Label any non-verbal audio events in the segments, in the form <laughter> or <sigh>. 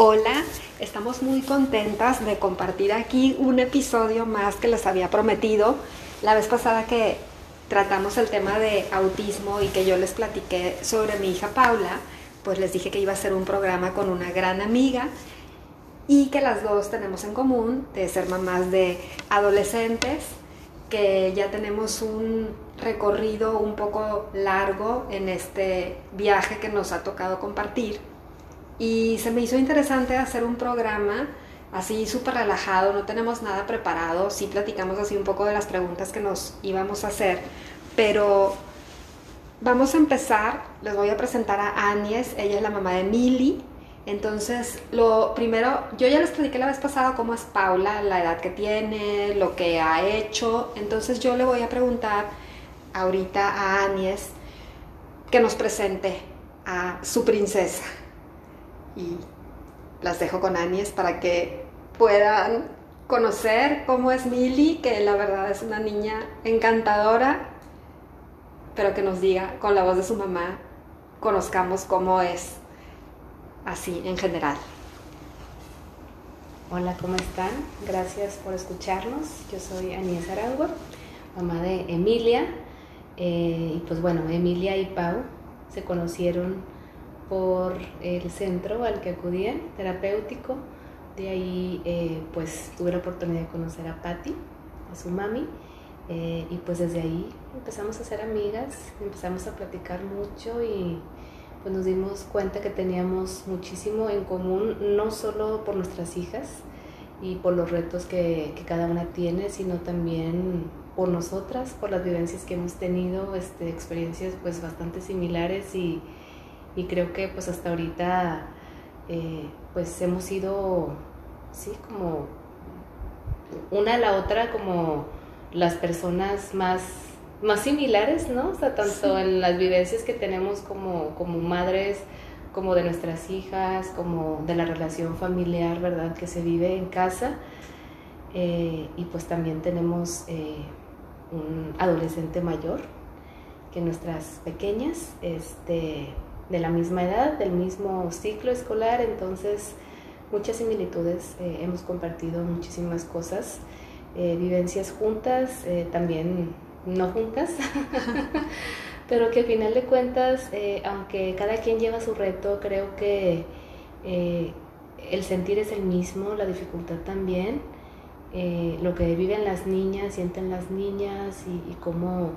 Hola, estamos muy contentas de compartir aquí un episodio más que les había prometido. La vez pasada que tratamos el tema de autismo y que yo les platiqué sobre mi hija Paula, pues les dije que iba a ser un programa con una gran amiga y que las dos tenemos en común de ser mamás de adolescentes, que ya tenemos un recorrido un poco largo en este viaje que nos ha tocado compartir y se me hizo interesante hacer un programa así súper relajado, no tenemos nada preparado, sí platicamos así un poco de las preguntas que nos íbamos a hacer, pero vamos a empezar, les voy a presentar a Anies, ella es la mamá de Mili, entonces lo primero, yo ya les platiqué la vez pasada cómo es Paula, la edad que tiene, lo que ha hecho, entonces yo le voy a preguntar ahorita a Anies que nos presente a su princesa y las dejo con Anies para que puedan conocer cómo es Mili, que la verdad es una niña encantadora, pero que nos diga con la voz de su mamá, conozcamos cómo es así en general. Hola, ¿cómo están? Gracias por escucharnos. Yo soy Anies Araujo, mamá de Emilia. Eh, y pues bueno, Emilia y Pau se conocieron por el centro al que acudían, terapéutico. De ahí eh, pues tuve la oportunidad de conocer a Patti, a su mami, eh, y pues desde ahí empezamos a ser amigas, empezamos a platicar mucho y pues nos dimos cuenta que teníamos muchísimo en común, no solo por nuestras hijas y por los retos que, que cada una tiene, sino también por nosotras, por las vivencias que hemos tenido, este, experiencias pues bastante similares y, y creo que pues hasta ahorita eh, pues hemos sido, sí, como una a la otra como las personas más, más similares, ¿no? O sea, tanto en las vivencias que tenemos como, como madres, como de nuestras hijas, como de la relación familiar, ¿verdad? Que se vive en casa. Eh, y pues también tenemos eh, un adolescente mayor que nuestras pequeñas, este, de la misma edad, del mismo ciclo escolar, entonces muchas similitudes, eh, hemos compartido muchísimas cosas, eh, vivencias juntas, eh, también no juntas, <laughs> pero que al final de cuentas, aunque cada quien lleva su reto, creo que el sentir es el mismo, la dificultad también, lo que viven las niñas, sienten las niñas y, y cómo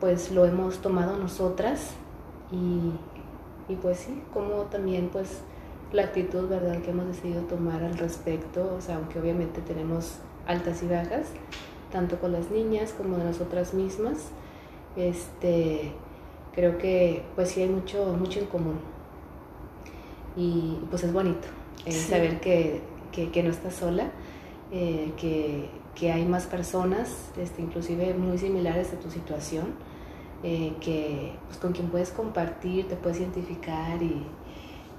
pues lo hemos tomado nosotras y, y pues sí, como también pues la actitud, ¿verdad?, que hemos decidido tomar al respecto, o sea, aunque obviamente tenemos altas y bajas, tanto con las niñas como de nosotras mismas, este, creo que pues sí hay mucho, mucho en común. Y pues es bonito eh, saber que, que, no estás sola, eh, que, que, hay más personas, este, inclusive muy similares a tu situación, eh, que pues, con quien puedes compartir, te puedes identificar y,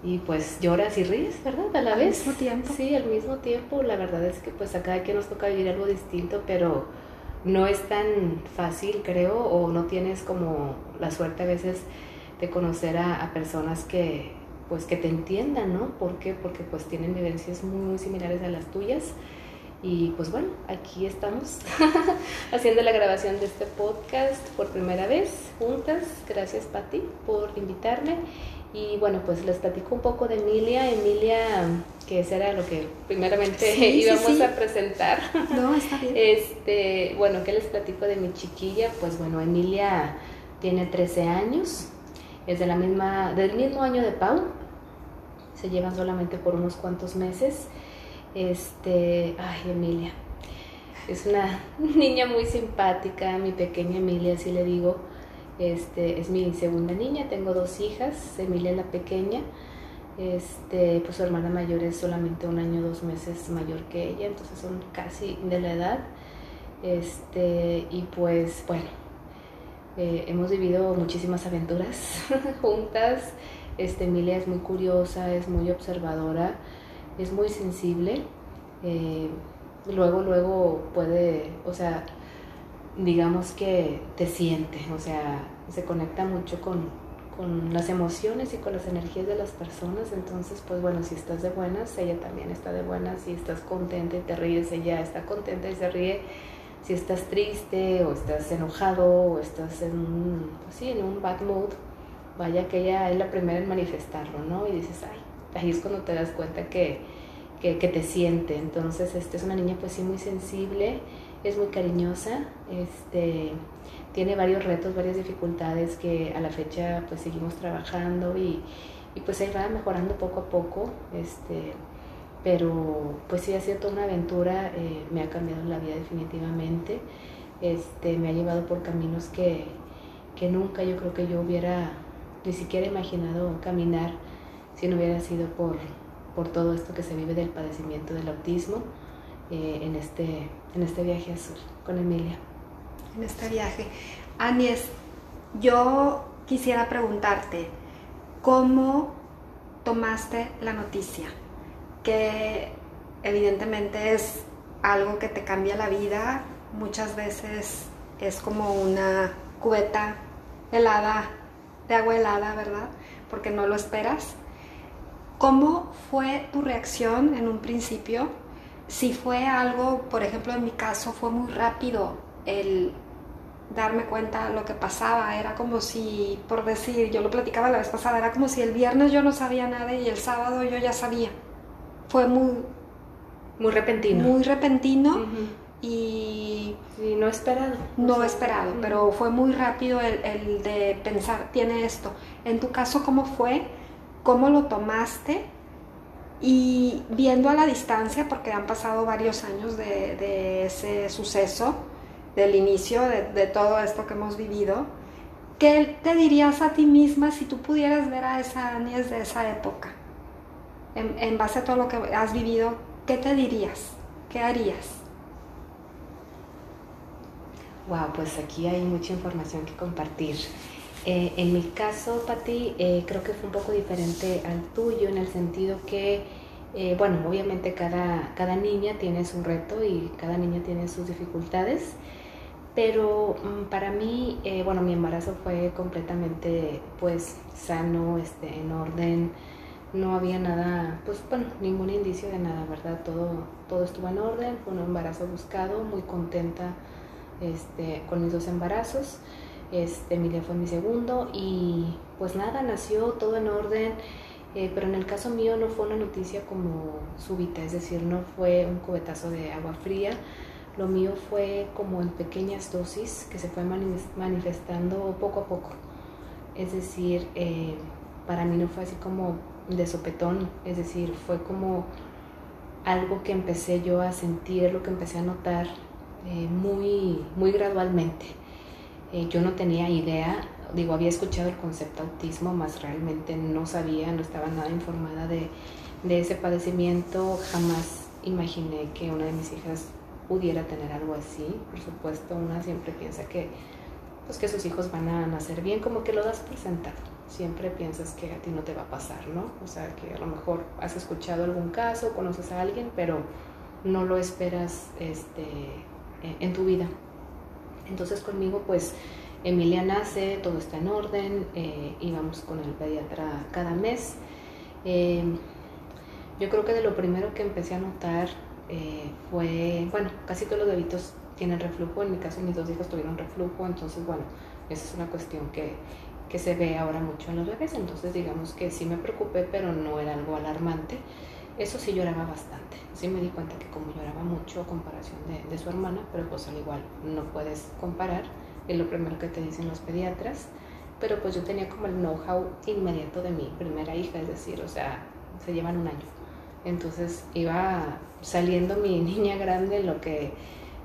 y, pues lloras y ríes, ¿verdad? A la vez. Al mismo tiempo. Sí, al mismo tiempo. La verdad es que pues a cada quien nos toca vivir algo distinto, pero no es tan fácil, creo, o no tienes como la suerte a veces de conocer a, a personas que pues que te entiendan, ¿no? ¿Por qué? Porque pues tienen vivencias muy, muy similares a las tuyas y pues bueno, aquí estamos <laughs> haciendo la grabación de este podcast por primera vez juntas. Gracias Patti por invitarme. Y bueno, pues les platico un poco de Emilia. Emilia, que ese era lo que primeramente <laughs> íbamos a presentar. No, está bien. <laughs> Este, bueno, ¿qué les platico de mi chiquilla? Pues bueno, Emilia tiene 13 años. Es de la misma, del mismo año de Pau. Se llevan solamente por unos cuantos meses. Este, ay, Emilia. Es una <laughs> niña muy simpática, mi pequeña Emilia, así le digo. Este, es mi segunda niña, tengo dos hijas, Emilia la pequeña. Este, pues su hermana mayor es solamente un año, dos meses mayor que ella, entonces son casi de la edad. Este, y pues bueno, eh, hemos vivido muchísimas aventuras <laughs> juntas. Este, Emilia es muy curiosa, es muy observadora es muy sensible. Eh, luego, luego puede, o sea, digamos que te siente, o sea, se conecta mucho con, con las emociones y con las energías de las personas. Entonces, pues bueno, si estás de buenas, ella también está de buenas. Si estás contenta y te ríes, ella está contenta y se ríe. Si estás triste o estás enojado o estás en un, pues en un bad mood, vaya que ella es la primera en manifestarlo, ¿no? Y dices, ay, ahí es cuando te das cuenta que, que, te siente. Entonces, este es una niña pues sí muy sensible, es muy cariñosa, este tiene varios retos, varias dificultades que a la fecha pues seguimos trabajando y, y pues ahí va mejorando poco a poco, este, pero pues sí ha sido toda una aventura, eh, me ha cambiado la vida definitivamente, este, me ha llevado por caminos que, que nunca yo creo que yo hubiera ni siquiera imaginado caminar si no hubiera sido por, por todo esto que se vive del padecimiento del autismo eh, en, este, en este viaje azul con Emilia en este viaje. Anies, yo quisiera preguntarte, ¿cómo tomaste la noticia? Que evidentemente es algo que te cambia la vida, muchas veces es como una cubeta helada, de agua helada, ¿verdad? Porque no lo esperas. ¿Cómo fue tu reacción en un principio? Si fue algo, por ejemplo, en mi caso fue muy rápido, el darme cuenta de lo que pasaba. Era como si, por decir, yo lo platicaba la vez pasada, era como si el viernes yo no sabía nada y el sábado yo ya sabía. Fue muy... Muy repentino. Muy repentino y... Y no esperado. No esperado, pero fue muy rápido el, el, de pensar, tiene esto. En tu caso, ¿cómo fue? ¿Cómo lo tomaste? Y viendo a la distancia, porque han pasado varios años de, ese suceso, del inicio de, todo esto que hemos vivido, ¿qué te dirías a ti misma si tú pudieras ver a esa Anies de esa época? En, base a todo lo que has vivido, ¿qué te dirías? ¿Qué harías? Wow, pues aquí hay mucha información que compartir. Eh, en mi caso, Pati, eh, creo que fue un poco diferente al tuyo en el sentido que, eh, bueno, obviamente cada, cada niña tiene su reto y cada niña tiene sus dificultades. Pero mm, para mí, eh, bueno, mi embarazo fue completamente pues sano, este, en orden, no había nada, pues bueno, ningún indicio de nada, ¿verdad? Todo, todo estuvo en orden, fue un embarazo buscado, muy contenta este, con mis dos embarazos. Este, Emilia fue mi segundo y pues nada, nació todo en orden, eh, pero en el caso mío no fue una noticia como súbita, es decir, no fue un cubetazo de agua fría, lo mío fue como en pequeñas dosis que se fue manifestando poco a poco. Es decir, eh, para mí no fue así como de sopetón, es decir, fue como algo que empecé yo a sentir, lo que empecé a notar eh, muy, muy gradualmente. Eh, yo no tenía idea, digo, había escuchado el concepto autismo, más realmente no sabía, no estaba nada informada de, de ese padecimiento, jamás imaginé que una de mis hijas pudiera tener algo así. Por supuesto, una siempre piensa que, pues, que sus hijos van a nacer bien, como que lo das por sentado. Siempre piensas que a ti no te va a pasar, ¿no? O sea, que a lo mejor has escuchado algún caso, conoces a alguien, pero no lo esperas este, en tu vida. Entonces conmigo, pues, Emilia nace, todo está en orden, eh, íbamos con el pediatra cada mes. Eh, yo creo que de lo primero que empecé a notar eh, fue, bueno, casi todos los bebitos tienen reflujo, en mi caso mis dos hijos tuvieron reflujo, entonces bueno, esa es una cuestión que, que se ve ahora mucho en los bebés, entonces digamos que sí me preocupé, pero no era algo alarmante. Eso sí lloraba bastante, sí me di cuenta que como lloraba mucho a comparación de, su hermana, pero pues al igual no puedes comparar, es lo primero que te dicen los pediatras, pero pues yo tenía como el know-how inmediato de mi primera hija, es decir, o sea, se llevan un año. Entonces iba saliendo mi <laughs> niña grande lo que,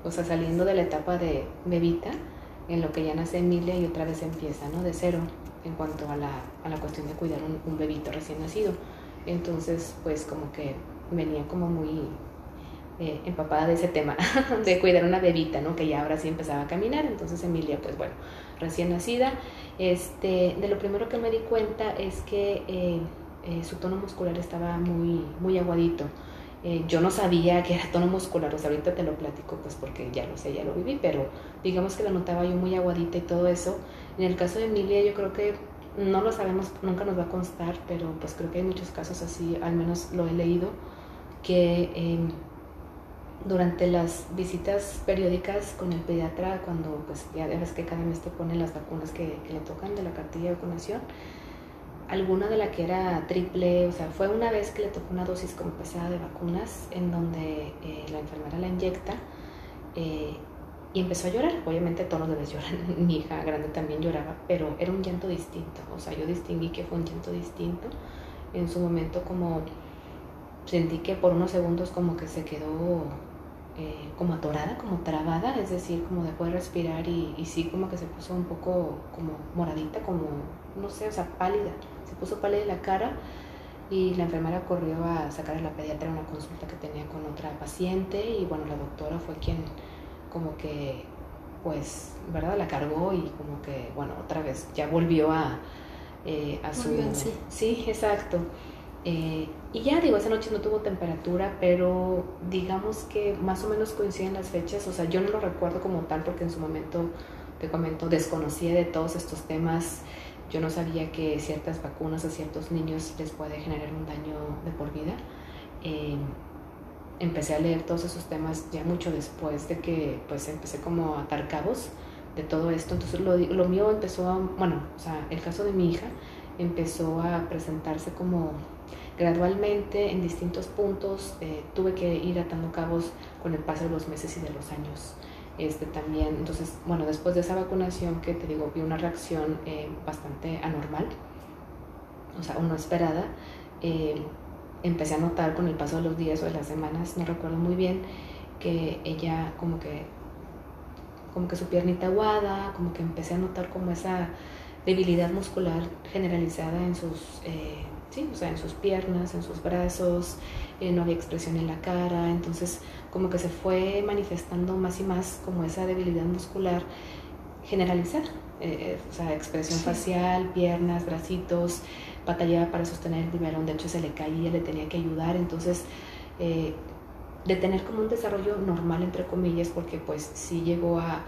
o sea, saliendo de la etapa de bebita, en lo que ya nace Emilia y otra vez empieza, ¿no? De cero en cuanto a la, a la cuestión de cuidar un, bebito recién nacido. Entonces, pues como que venía como muy eh, empapada de ese tema, <laughs> de cuidar una bebita, ¿no? Que ya ahora sí empezaba a caminar. Entonces Emilia, pues bueno, recién nacida. Este, de lo primero que me di cuenta es que eh, eh, su tono muscular estaba muy, muy aguadito. Yo no sabía que era tono muscular, o sea, ahorita te lo platico, pues porque ya lo sé, ya lo viví, pero digamos que la notaba yo muy aguadita y todo eso. En el caso de Emilia, yo creo que no lo sabemos, nunca nos va a constar, pero pues creo que hay muchos casos así, al menos lo he leído, que em, durante las visitas periódicas con el pediatra, cuando pues ya ves que cada mes te ponen las vacunas que, le tocan de la cartilla de vacunación, alguna de la que era triple, o sea, fue una vez que le tocó una dosis como pesada de vacunas en donde eh, la enfermera la inyecta eh, y empezó a llorar. Obviamente todos los bebés lloran, <laughs> mi hija grande también lloraba, pero era un llanto distinto, o sea, yo distinguí que fue un llanto distinto. En su momento como sentí que por unos segundos como que se quedó eh, como atorada, como trabada, es decir, como dejó de respirar y, y, sí como que se puso un poco como moradita, como, no sé, o sea, pálida, se puso pálida la cara y la enfermera corrió a sacar a la pediatra una consulta que tenía con otra paciente y bueno, la doctora fue quien como que, pues, ¿verdad? La cargó y como que, bueno, otra vez ya volvió a, eh, a su... sí. sí, exacto. Eh, y ya digo, esa noche no tuvo temperatura, pero digamos que más o menos coinciden las fechas. O sea, yo no lo recuerdo como tal porque en su momento, te comento, desconocía de todos estos temas. Yo no sabía que ciertas vacunas a ciertos niños les puede generar un daño de por vida. Eh, empecé a leer todos esos temas ya mucho después de que pues empecé como a atar cabos de todo esto. Entonces lo, lo mío empezó a, bueno, o sea, el caso de mi hija empezó a presentarse como gradualmente en distintos puntos. Eh, tuve que ir atando cabos con el paso de los meses y de los años. Este, también, entonces, bueno, después de esa vacunación que te digo, vi una reacción eh, bastante anormal, o sea, no esperada. Eh, empecé a notar con el paso de los días o de las semanas, no recuerdo muy bien, que ella como que como que su piernita aguada, como que empecé a notar como esa debilidad muscular generalizada en sus ¿sí? O sea, en sus piernas, en sus brazos, eh, no había expresión en la cara, entonces como que se fue manifestando más y más como esa debilidad muscular generalizada, eh, eh, o sea, expresión facial, piernas, bracitos, batallaba para sostener el biberón, de hecho se le caía, le tenía que ayudar, entonces de tener como un desarrollo normal, entre comillas, porque pues sí llegó a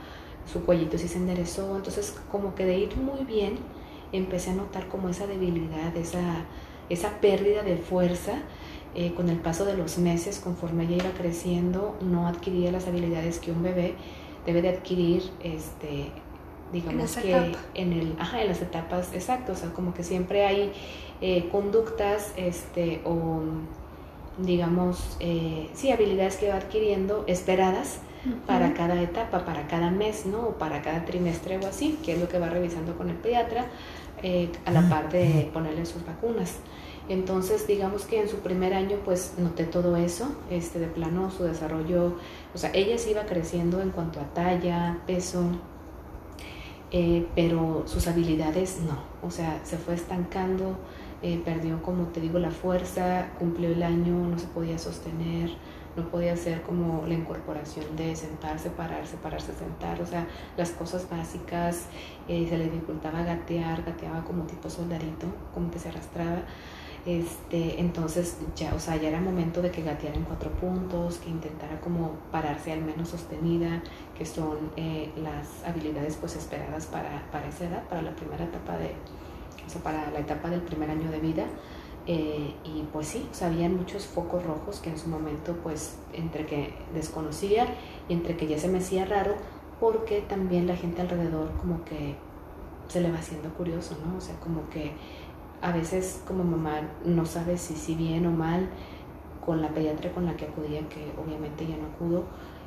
su cuellito, sí se enderezó, entonces como que de ir muy bien, empecé a notar como esa debilidad, esa esa pérdida de fuerza eh, con el paso de los meses, conforme ella iba creciendo, no adquiría las habilidades que un bebé debe de adquirir, este, digamos que en el, ajá, en las etapas, exacto, o sea, como que siempre hay eh, conductas, este, o digamos, eh, sí, habilidades que va adquiriendo esperadas para cada etapa, para cada mes, ¿no? O para cada trimestre o así, que es lo que va revisando con el pediatra, a la par de ponerle sus vacunas. Entonces, digamos que en su primer año, pues noté todo eso, este, de plano su desarrollo, o sea, ella se iba creciendo en cuanto a talla, peso, eh, pero sus habilidades no, o sea, se fue estancando, eh, perdió, como te digo, la fuerza, cumplió el año, no se podía sostener, no podía hacer como la incorporación de sentarse, pararse, pararse, sentar, o sea, las cosas básicas, eh, se le dificultaba gatear, gateaba como tipo soldadito, como que se arrastraba. Este, entonces ya, o sea, ya era momento de que gateara en cuatro puntos, que intentara como pararse al menos sostenida, que son eh, las habilidades pues esperadas para, para, esa edad, para la primera etapa de, o sea, para la etapa del primer año de vida. Eh, y pues sí, o sea, habían muchos focos rojos que en su momento pues entre que desconocía y entre que ya se me hacía raro, porque también la gente alrededor como que se le va haciendo curioso, ¿no? O sea, como que a veces como mamá no sabe si, si bien o mal con la pediatra con la que acudía, que obviamente ya no acudo,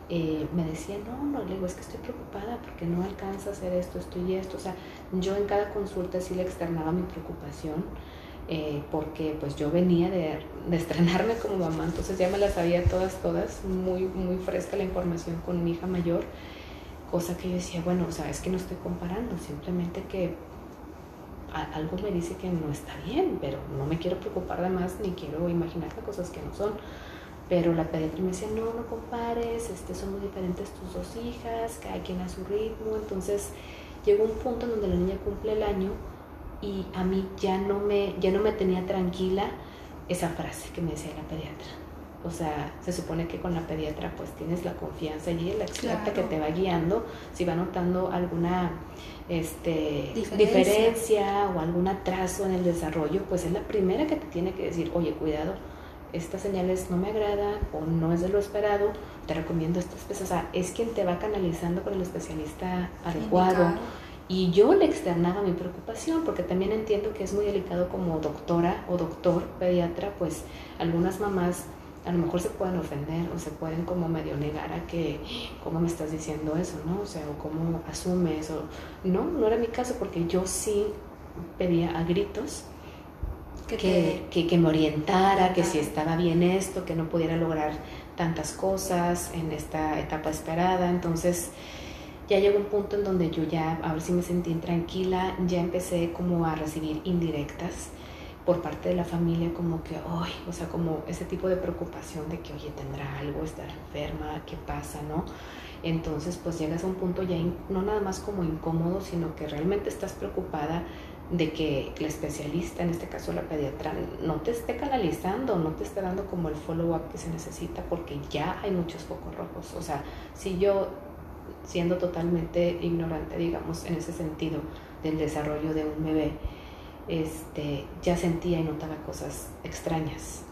eh, me decía, no, no, le digo, es que estoy preocupada porque no alcanza a hacer esto, esto y esto. O sea, yo en cada consulta sí le externaba mi preocupación, eh, porque pues yo venía de, de, estrenarme como mamá, entonces ya me las sabía todas, todas, muy, muy fresca la información con mi hija mayor, cosa que yo decía, bueno, o sea, es que no estoy comparando, simplemente que algo me dice que no está bien, pero no me quiero preocupar de más ni quiero imaginar cosas que no son. Pero la pediatra me decía, no, no compares, este, son muy diferentes tus dos hijas, cada quien a su ritmo. Entonces llegó un punto en donde la niña cumple el año y a mí ya no me, ya no me tenía tranquila esa frase que me decía la pediatra. O sea, se supone que con la pediatra pues tienes la confianza y la experta que te va guiando, si va notando alguna este, diferencia. o algún atraso en el desarrollo, pues es la primera que te tiene que decir, oye, cuidado, estas señales no me agradan o no es de lo esperado, te recomiendo esta especie. O sea, es quien te va canalizando con el especialista adecuado. Y yo le externaba mi preocupación porque también entiendo que es muy delicado como doctora o doctor pediatra, pues algunas mamás a lo mejor se pueden ofender o se pueden como medio negar a que, ¿cómo me estás diciendo eso? ¿no? O sea, o cómo asumes, o no, no era mi caso porque yo sí pedía a gritos que, que, me orientara, que si estaba bien esto, que no pudiera lograr tantas cosas en esta etapa esperada. Entonces ya llegó un punto en donde yo ya, a ver si me sentí tranquila, ya empecé como a recibir indirectas por parte de la familia como que, ay, o sea, como ese tipo de preocupación de que, oye, tendrá algo, estará enferma, ¿qué pasa, no? Entonces, pues llegas a un punto ya no nada más como incómodo, sino que realmente estás preocupada de que la especialista, en este caso la pediatra, no te esté canalizando, no te esté dando como el follow-up que se necesita, porque ya hay muchos focos rojos. O sea, si yo, siendo totalmente ignorante, digamos, en ese sentido del desarrollo de un bebé, este, ya sentía y notaba cosas extrañas.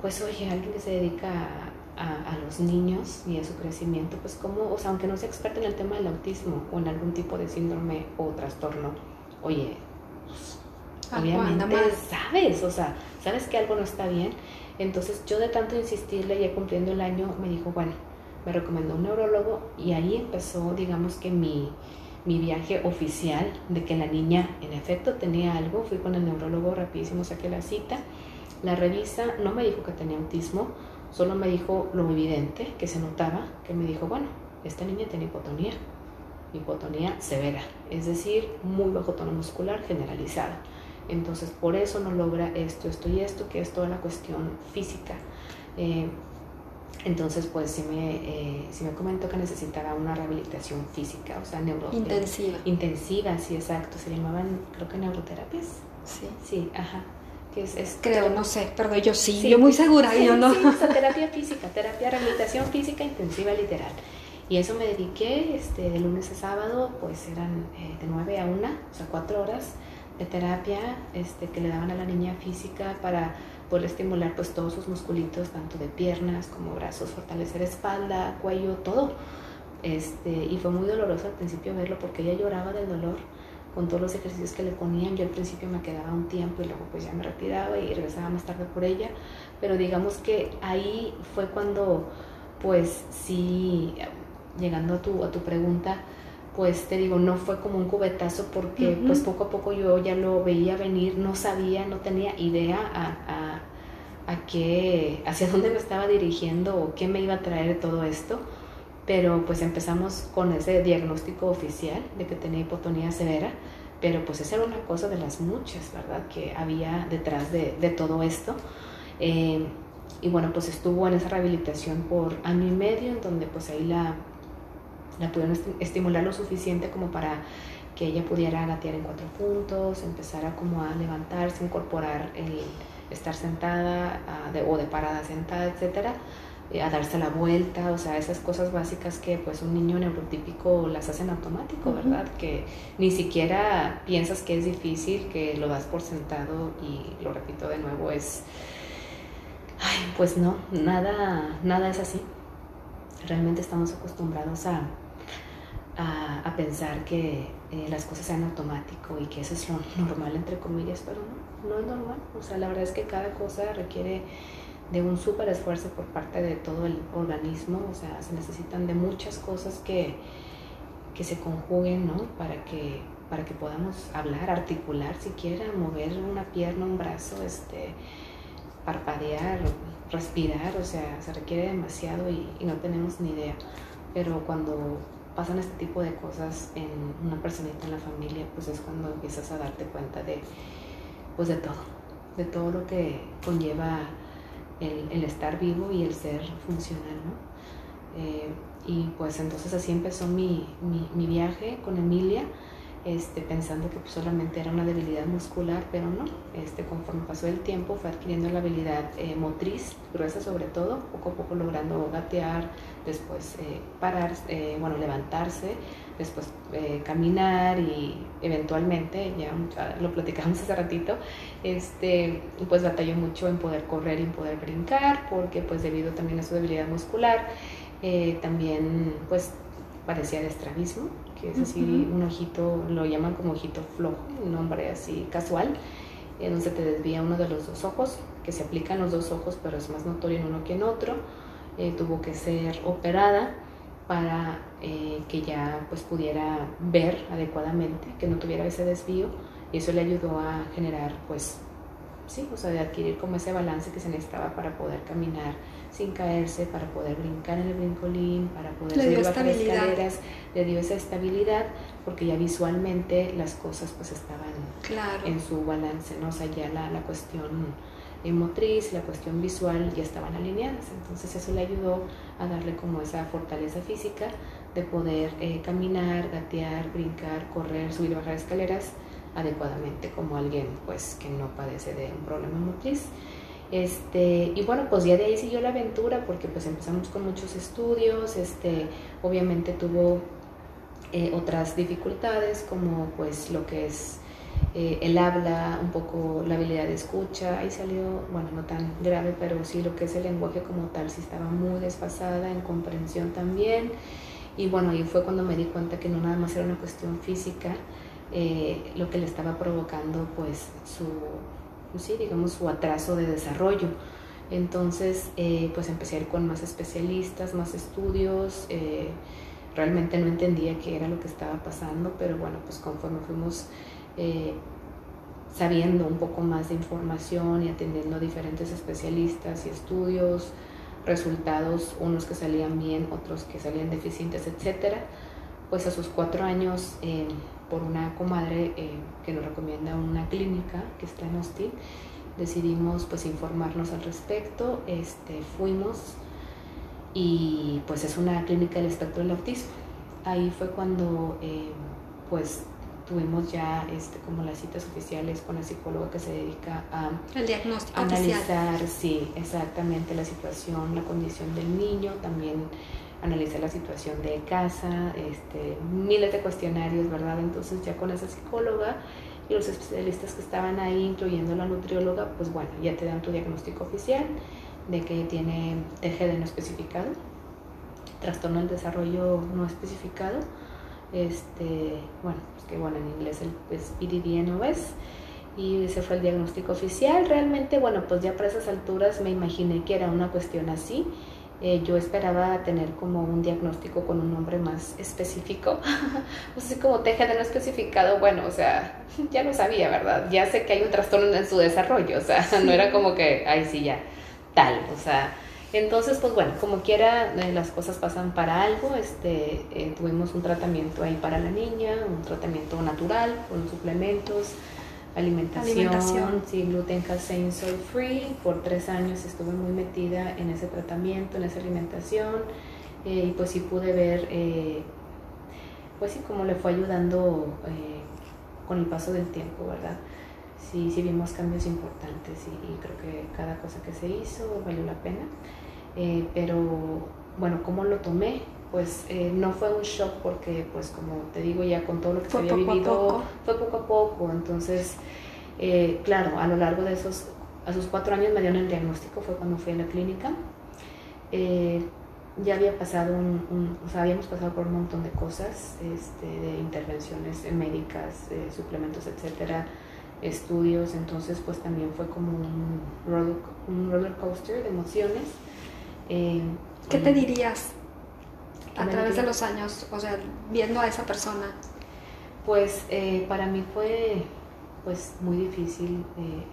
Pues oye, alguien que se dedica a, los niños y a su crecimiento, pues como, o sea, aunque no sea experto en el tema del autismo o en algún tipo de síndrome o trastorno, oye, pues, obviamente sabes, o sea, sabes que algo no está bien. Entonces yo de tanto insistirle, ya cumpliendo el año, me dijo, bueno, me recomendó un neurólogo y ahí empezó, digamos que mi, mi viaje oficial de que la niña en efecto tenía algo. Fui con el neurólogo rapidísimo, saqué la cita, la revisa, no me dijo que tenía autismo, solo me dijo lo evidente que se notaba, que me dijo, bueno, esta niña tiene hipotonía, hipotonía severa, es decir, muy bajo tono muscular generalizado. Entonces, por eso no logra esto, esto y esto, que es toda la cuestión física. Eh, entonces, pues sí me, eh, sí me comentó que necesitaba una rehabilitación física, o sea, neuro... Intensiva. intensiva, sí, exacto. Se llamaban, creo que neuroterapias. Sí. Sí, ajá. Que es, Creo, no sé, perdón, yo sí, yo muy segura, yo no. Sí, o sea, terapia física, terapia, rehabilitación física intensiva literal. Y eso me dediqué este, de lunes a sábado, pues eran eh, de 9 a 1, o sea, 4 horas de terapia este, que le daban a la niña física para poder estimular pues todos sus musculitos, tanto de piernas como brazos, fortalecer espalda, cuello, todo. Este, y fue muy doloroso al principio verlo porque ella lloraba del dolor con todos los ejercicios que le ponían. Yo al principio me quedaba un tiempo y luego pues ya me retiraba y regresaba más tarde por ella. Pero digamos que ahí fue cuando pues sí, llegando a tu, a tu pregunta, pues te digo, no fue como un cubetazo porque pues poco a poco yo ya lo veía venir, no sabía, no tenía idea a, a, a, qué, hacia <laughs> dónde me estaba dirigiendo o qué me iba a traer todo esto, pero pues empezamos con ese diagnóstico oficial de que tenía hipotonía severa, pero pues esa era una cosa de las muchas, ¿verdad?, que había detrás de, de todo esto. Eh, y bueno, pues estuvo en esa rehabilitación por año y medio, en donde pues ahí la la pudieron estimular lo suficiente como para que ella pudiera gatear en cuatro puntos, empezar a como a levantarse, incorporar el estar sentada o de parada sentada, etcétera, eh, a darse la vuelta, o sea, esas cosas básicas que pues un niño neurotípico las hacen automático, ¿verdad? Que ni siquiera piensas que es difícil, que lo das por sentado y lo repito de nuevo, es, ay, pues no, nada, nada es así. Realmente estamos acostumbrados a, a, pensar que eh, las cosas sean automático y que eso es lo normal, entre comillas, pero no, no es normal. O sea, la verdad es que cada cosa requiere de un súper esfuerzo por parte de todo el organismo, o sea, se necesitan de muchas cosas que, que se conjuguen, ¿no? Para que, para que podamos hablar, articular siquiera, mover una pierna, un brazo, este, parpadear, respirar, o sea, se requiere demasiado y, y no tenemos ni idea. Pero cuando pasan este tipo de cosas en una personita en la familia, pues es cuando empiezas a darte cuenta de, pues de todo, de todo lo que conlleva el, estar vivo y el ser funcional, ¿no? Eh, y pues entonces así empezó mi, mi, viaje con Emilia. este, pensando que pues, solamente era una debilidad muscular, pero no. Este, conforme pasó el tiempo fue adquiriendo la habilidad eh, motriz, gruesa sobre todo, poco a poco logrando gatear, después eh, parar, eh, bueno, levantarse, después caminar y eventualmente, ya lo platicamos <laughs> hace ratito, este, pues batalló mucho en poder correr y en poder brincar, porque pues debido también a su debilidad muscular, también pues parecía de estrabismo, que es así un ojito, lo llaman como ojito flojo, un nombre así casual, en donde te desvía uno de los dos ojos, que se aplican los dos ojos, pero es más notorio en uno que en otro. Eh, tuvo que ser operada para eh, que ya pues pudiera ver adecuadamente, que no tuviera ese desvío, y eso le ayudó a generar pues sí, o sea, de adquirir como ese balance que se necesitaba para poder caminar sin caerse, para poder brincar en el brincolín, para poder subir las escaleras, le dio esa estabilidad porque ya visualmente las cosas pues estaban en su balance, ¿no? O sea, ya la, la cuestión motriz, la cuestión visual ya estaban alineadas, entonces eso le ayudó a darle como esa fortaleza física de poder eh, caminar, gatear, brincar, correr, subir y bajar escaleras adecuadamente como alguien pues que no padece de un problema motriz. Este, y bueno, pues ya de ahí siguió la aventura porque pues empezamos con muchos estudios, este, obviamente tuvo eh, otras dificultades como pues lo que es eh, el habla, un poco la habilidad de escucha, ahí salió, bueno, no tan grave, pero sí lo que es el lenguaje como tal, sí estaba muy desfasada, en comprensión también. Y bueno, ahí fue cuando me di cuenta que no nada más era una cuestión física, eh, lo que le estaba provocando pues su, pues sí, digamos, su atraso de desarrollo. Entonces, eh, pues empecé a ir con más especialistas, más estudios. Eh, realmente no entendía qué era lo que estaba pasando, pero bueno, pues conforme fuimos sabiendo un poco más de información y atendiendo a diferentes especialistas y estudios, resultados, unos que salían bien, otros que salían deficientes, etcétera, pues a sus cuatro años por una comadre eh, que nos recomienda una clínica que está en Austin, decidimos pues informarnos al respecto, este, fuimos y pues es una clínica del espectro del autismo. Ahí fue cuando eh, pues tuvimos ya este, como las citas oficiales con la psicóloga que se dedica a el diagnóstico analizar, sí, exactamente la situación, la condición del niño, también analizar la situación de casa, este, miles de cuestionarios, ¿verdad? Entonces ya con esa psicóloga y los especialistas que estaban ahí, incluyendo la nutrióloga, pues bueno, ya te dan tu diagnóstico oficial de que tiene TGD no especificado, trastorno del desarrollo no especificado, este, bueno, pues que bueno, en inglés el pues, PDD-NOS, y ese fue el diagnóstico oficial. Realmente, bueno, pues ya para esas alturas me imaginé que era una cuestión así, eh, yo esperaba tener como un diagnóstico con un nombre más específico. <laughs> sea, como TGD no especificado, bueno, o sea, <laughs> ya lo sabía, ¿verdad? Ya sé que hay un trastorno en su desarrollo, o sea, <laughs> no era como que, ay, sí, ya, tal, o sea. Entonces, pues bueno, como quiera, eh, las cosas pasan para algo. Este, eh, tuvimos un tratamiento ahí para la niña, un tratamiento natural con suplementos, Alimentación, sí, gluten, casein, soy free. Por tres años estuve muy metida en ese tratamiento, en esa alimentación. Eh, y pues sí pude ver, eh, pues sí, cómo le fue ayudando con el paso del tiempo, ¿verdad? Sí, sí vimos cambios importantes y, y creo que cada cosa que se hizo valió la pena. Pero bueno, ¿cómo lo tomé? pues eh, no fue un shock porque, pues como te digo, ya con todo lo que se había vivido, fue poco a poco. Entonces, eh, claro, a lo largo de esos, a sus cuatro años me dieron el diagnóstico, fue cuando fui a la clínica. Eh, ya había pasado un, o sea, habíamos pasado por un montón de cosas, este, de intervenciones médicas, suplementos, etcétera, estudios, entonces pues también fue como un roller, un roller coaster de emociones. ¿Qué te dirías a través de los años, o sea, viendo a esa persona? Pues eh, para mí fue pues muy difícil eh,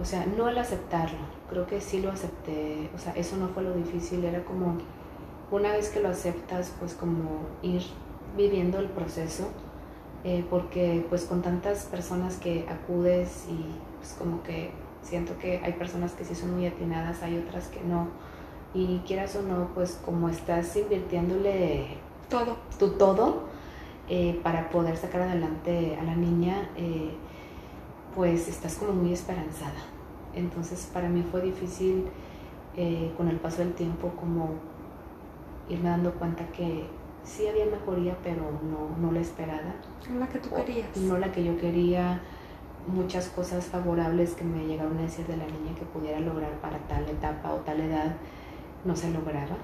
o sea, no el aceptarlo, creo que sí lo acepté, o sea, eso no fue lo difícil, era como una vez que lo aceptas, pues como ir viviendo el proceso, eh, porque pues con tantas personas que acudes y pues como que siento que hay personas que sí son muy atinadas, hay otras que no, y quieras o no, pues como estás invirtiéndole todo, tu todo, eh, para poder sacar adelante a la niña, eh, pues estás como muy esperanzada. Entonces para mí fue difícil eh, con el paso del tiempo como irme dando cuenta que sí había mejoría, pero no, no la esperada. No la que tú querías. No la que yo quería. Muchas cosas favorables que me llegaron a decir de la niña que pudiera lograr para tal etapa o tal edad, no se lograba.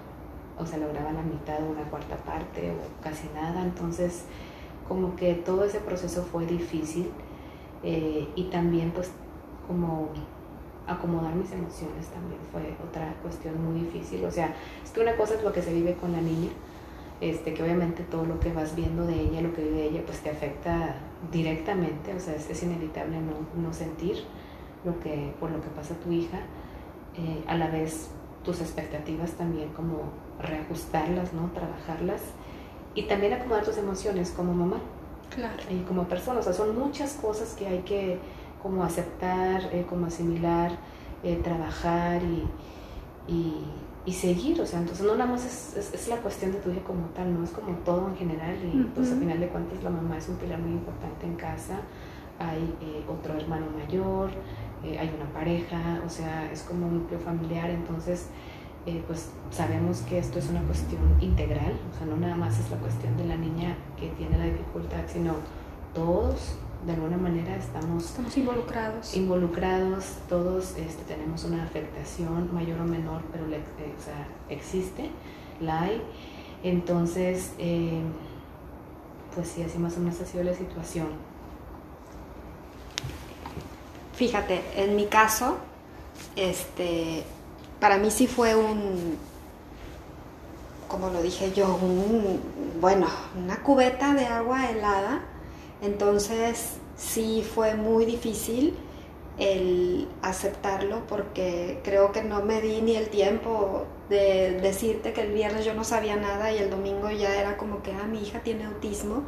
O se lograba la mitad o una cuarta parte o casi nada. Entonces, como que todo ese proceso fue difícil. Eh, y también pues como acomodar mis emociones también fue otra cuestión muy difícil. O sea, es que una cosa es lo que se vive con la niña, este, que obviamente todo lo que vas viendo de ella, lo que vive ella, pues te afecta directamente, o sea, es, inevitable no, no, sentir lo que, por lo que pasa tu hija. Eh, a la vez tus expectativas también como reajustarlas, ¿no? Trabajarlas y también acomodar tus emociones como mamá. Claro. Y como persona, o sea, son muchas cosas que hay que como aceptar, eh, como asimilar, eh, trabajar y, y, seguir. O sea, entonces no nada más es, es, la cuestión de tu hija como tal, no es como todo en general. Y pues al final de cuentas la mamá es un pilar muy importante en casa. Hay eh, otro hermano mayor, hay una pareja, o sea, es como un núcleo familiar. Entonces, pues sabemos que esto es una cuestión integral, o sea, no nada más es la cuestión de la niña que tiene la dificultad, sino todos de alguna manera estamos, estamos involucrados. Involucrados, todos este, tenemos una afectación mayor o menor, pero eh, o sea, existe, la hay. Entonces, eh, pues sí, así más o menos ha sido la situación. Fíjate, en mi caso, este, para mí sí fue un, como lo dije yo, un, bueno, una cubeta de agua helada entonces sí fue muy difícil el aceptarlo porque creo que no me di ni el tiempo de decirte que el viernes yo no sabía nada y el domingo ya era como que, ah, mi hija tiene autismo.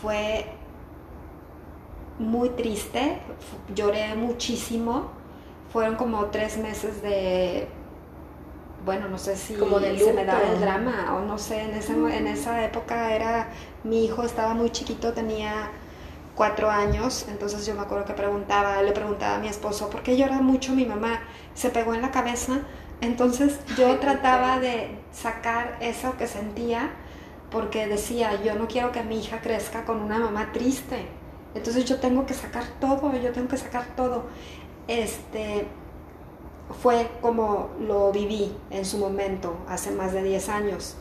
Fue muy triste, lloré muchísimo, fueron como tres meses de bueno, no sé si Como de se me daba el drama o no sé, en, ese, en esa época era, mi hijo estaba muy chiquito, tenía cuatro años, entonces yo me acuerdo que preguntaba, le preguntaba a mi esposo, ¿por qué llora mucho mi mamá? Se pegó en la cabeza, entonces yo trataba de sacar eso que sentía porque decía, yo no quiero que mi hija crezca con una mamá triste, entonces yo tengo que sacar todo, yo tengo que sacar todo. Este, fue como lo viví en su momento, hace más de 10 años.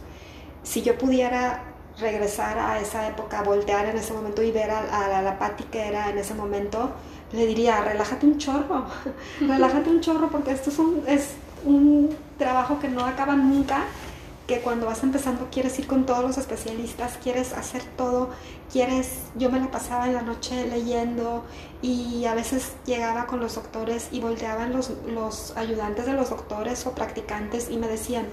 Si yo pudiera regresar a esa época, voltear en ese momento y ver a, la Patti que era en ese momento, le diría, relájate un chorro, <laughs> relájate un chorro porque esto es un, es un trabajo que no acaba nunca que cuando vas empezando quieres ir con todos los especialistas, quieres hacer todo, quieres, yo me la pasaba en la noche leyendo y a veces llegaba con los doctores y volteaban los, los ayudantes de los doctores o practicantes y me decían,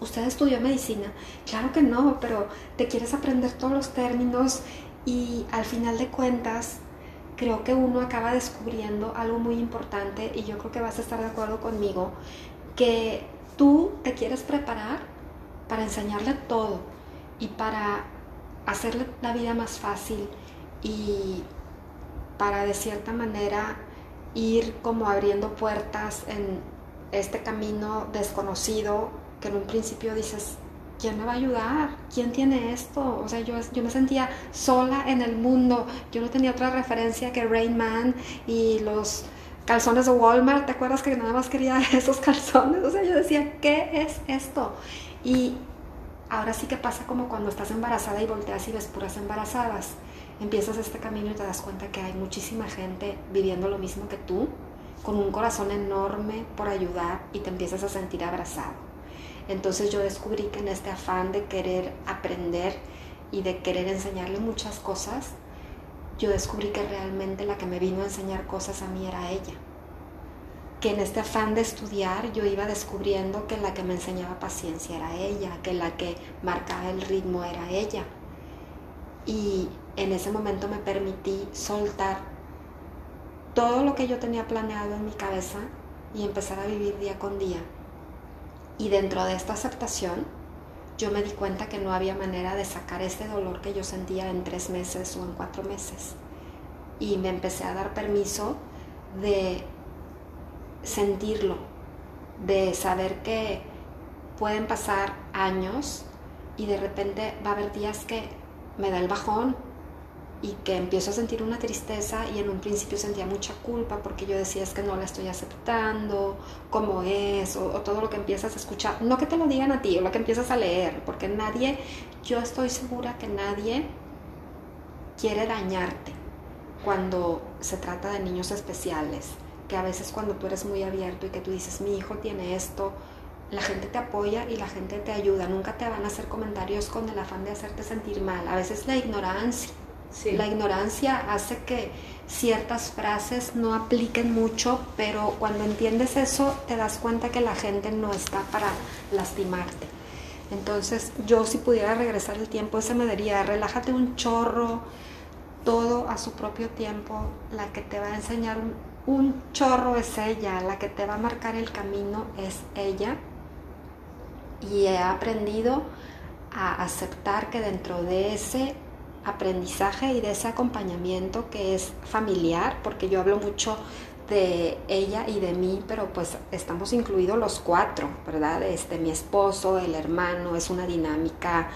¿usted estudió medicina? Claro que no, pero te quieres aprender todos los términos y al final de cuentas creo que uno acaba descubriendo algo muy importante y yo creo que vas a estar de acuerdo conmigo, que tú te quieres preparar para enseñarle todo y para hacerle la vida más fácil y para de cierta manera ir como abriendo puertas en este camino desconocido que en un principio dices, ¿quién me va a ayudar? ¿Quién tiene esto? O sea, yo, yo me sentía sola en el mundo, yo no tenía otra referencia que Rain Man y los calzones de Walmart, ¿te acuerdas que nada más quería <laughs> esos calzones? O sea, yo decía, ¿qué es esto? Y ahora sí que pasa como cuando estás embarazada y volteas y ves puras embarazadas. Empiezas este camino y te das cuenta que hay muchísima gente viviendo lo mismo que tú, con un corazón enorme por ayudar y te empiezas a sentir abrazado. Entonces yo descubrí que en este afán de querer aprender y de querer enseñarle muchas cosas, yo descubrí que realmente la que me vino a enseñar cosas a mí era ella que en este afán de estudiar yo iba descubriendo que la que me enseñaba paciencia era ella, que la que marcaba el ritmo era ella. Y en ese momento me permití soltar todo lo que yo tenía planeado en mi cabeza y empezar a vivir día con día. Y dentro de esta aceptación, yo me di cuenta que no había manera de sacar ese dolor que yo sentía en tres meses o en cuatro meses. Y me empecé a dar permiso de sentirlo, de saber que pueden pasar años y de repente va a haber días que me da el bajón y que empiezo a sentir una tristeza y en un principio sentía mucha culpa porque yo decía es que no la estoy aceptando, cómo es, o, todo lo que empiezas a escuchar, no que te lo digan a ti, o lo que empiezas a leer, porque nadie, yo estoy segura que nadie quiere dañarte cuando se trata de niños especiales, que a veces cuando tú eres muy abierto y que tú dices mi hijo tiene esto, la gente te apoya y la gente te ayuda, nunca te van a hacer comentarios con el afán de hacerte sentir mal, a veces la ignorancia la ignorancia hace que ciertas frases no apliquen mucho, pero cuando entiendes eso te das cuenta que la gente no está para lastimarte. Entonces yo si pudiera regresar el tiempo, ese me diría, relájate un chorro, todo a su propio tiempo, la que te va a enseñar un, un chorro es ella, la que te va a marcar el camino es ella. Y he aprendido a aceptar que dentro de ese aprendizaje y de ese acompañamiento que es familiar, porque yo hablo mucho de ella y de mí, pero pues estamos incluidos los cuatro, ¿verdad? Este, mi esposo, el hermano, es una dinámica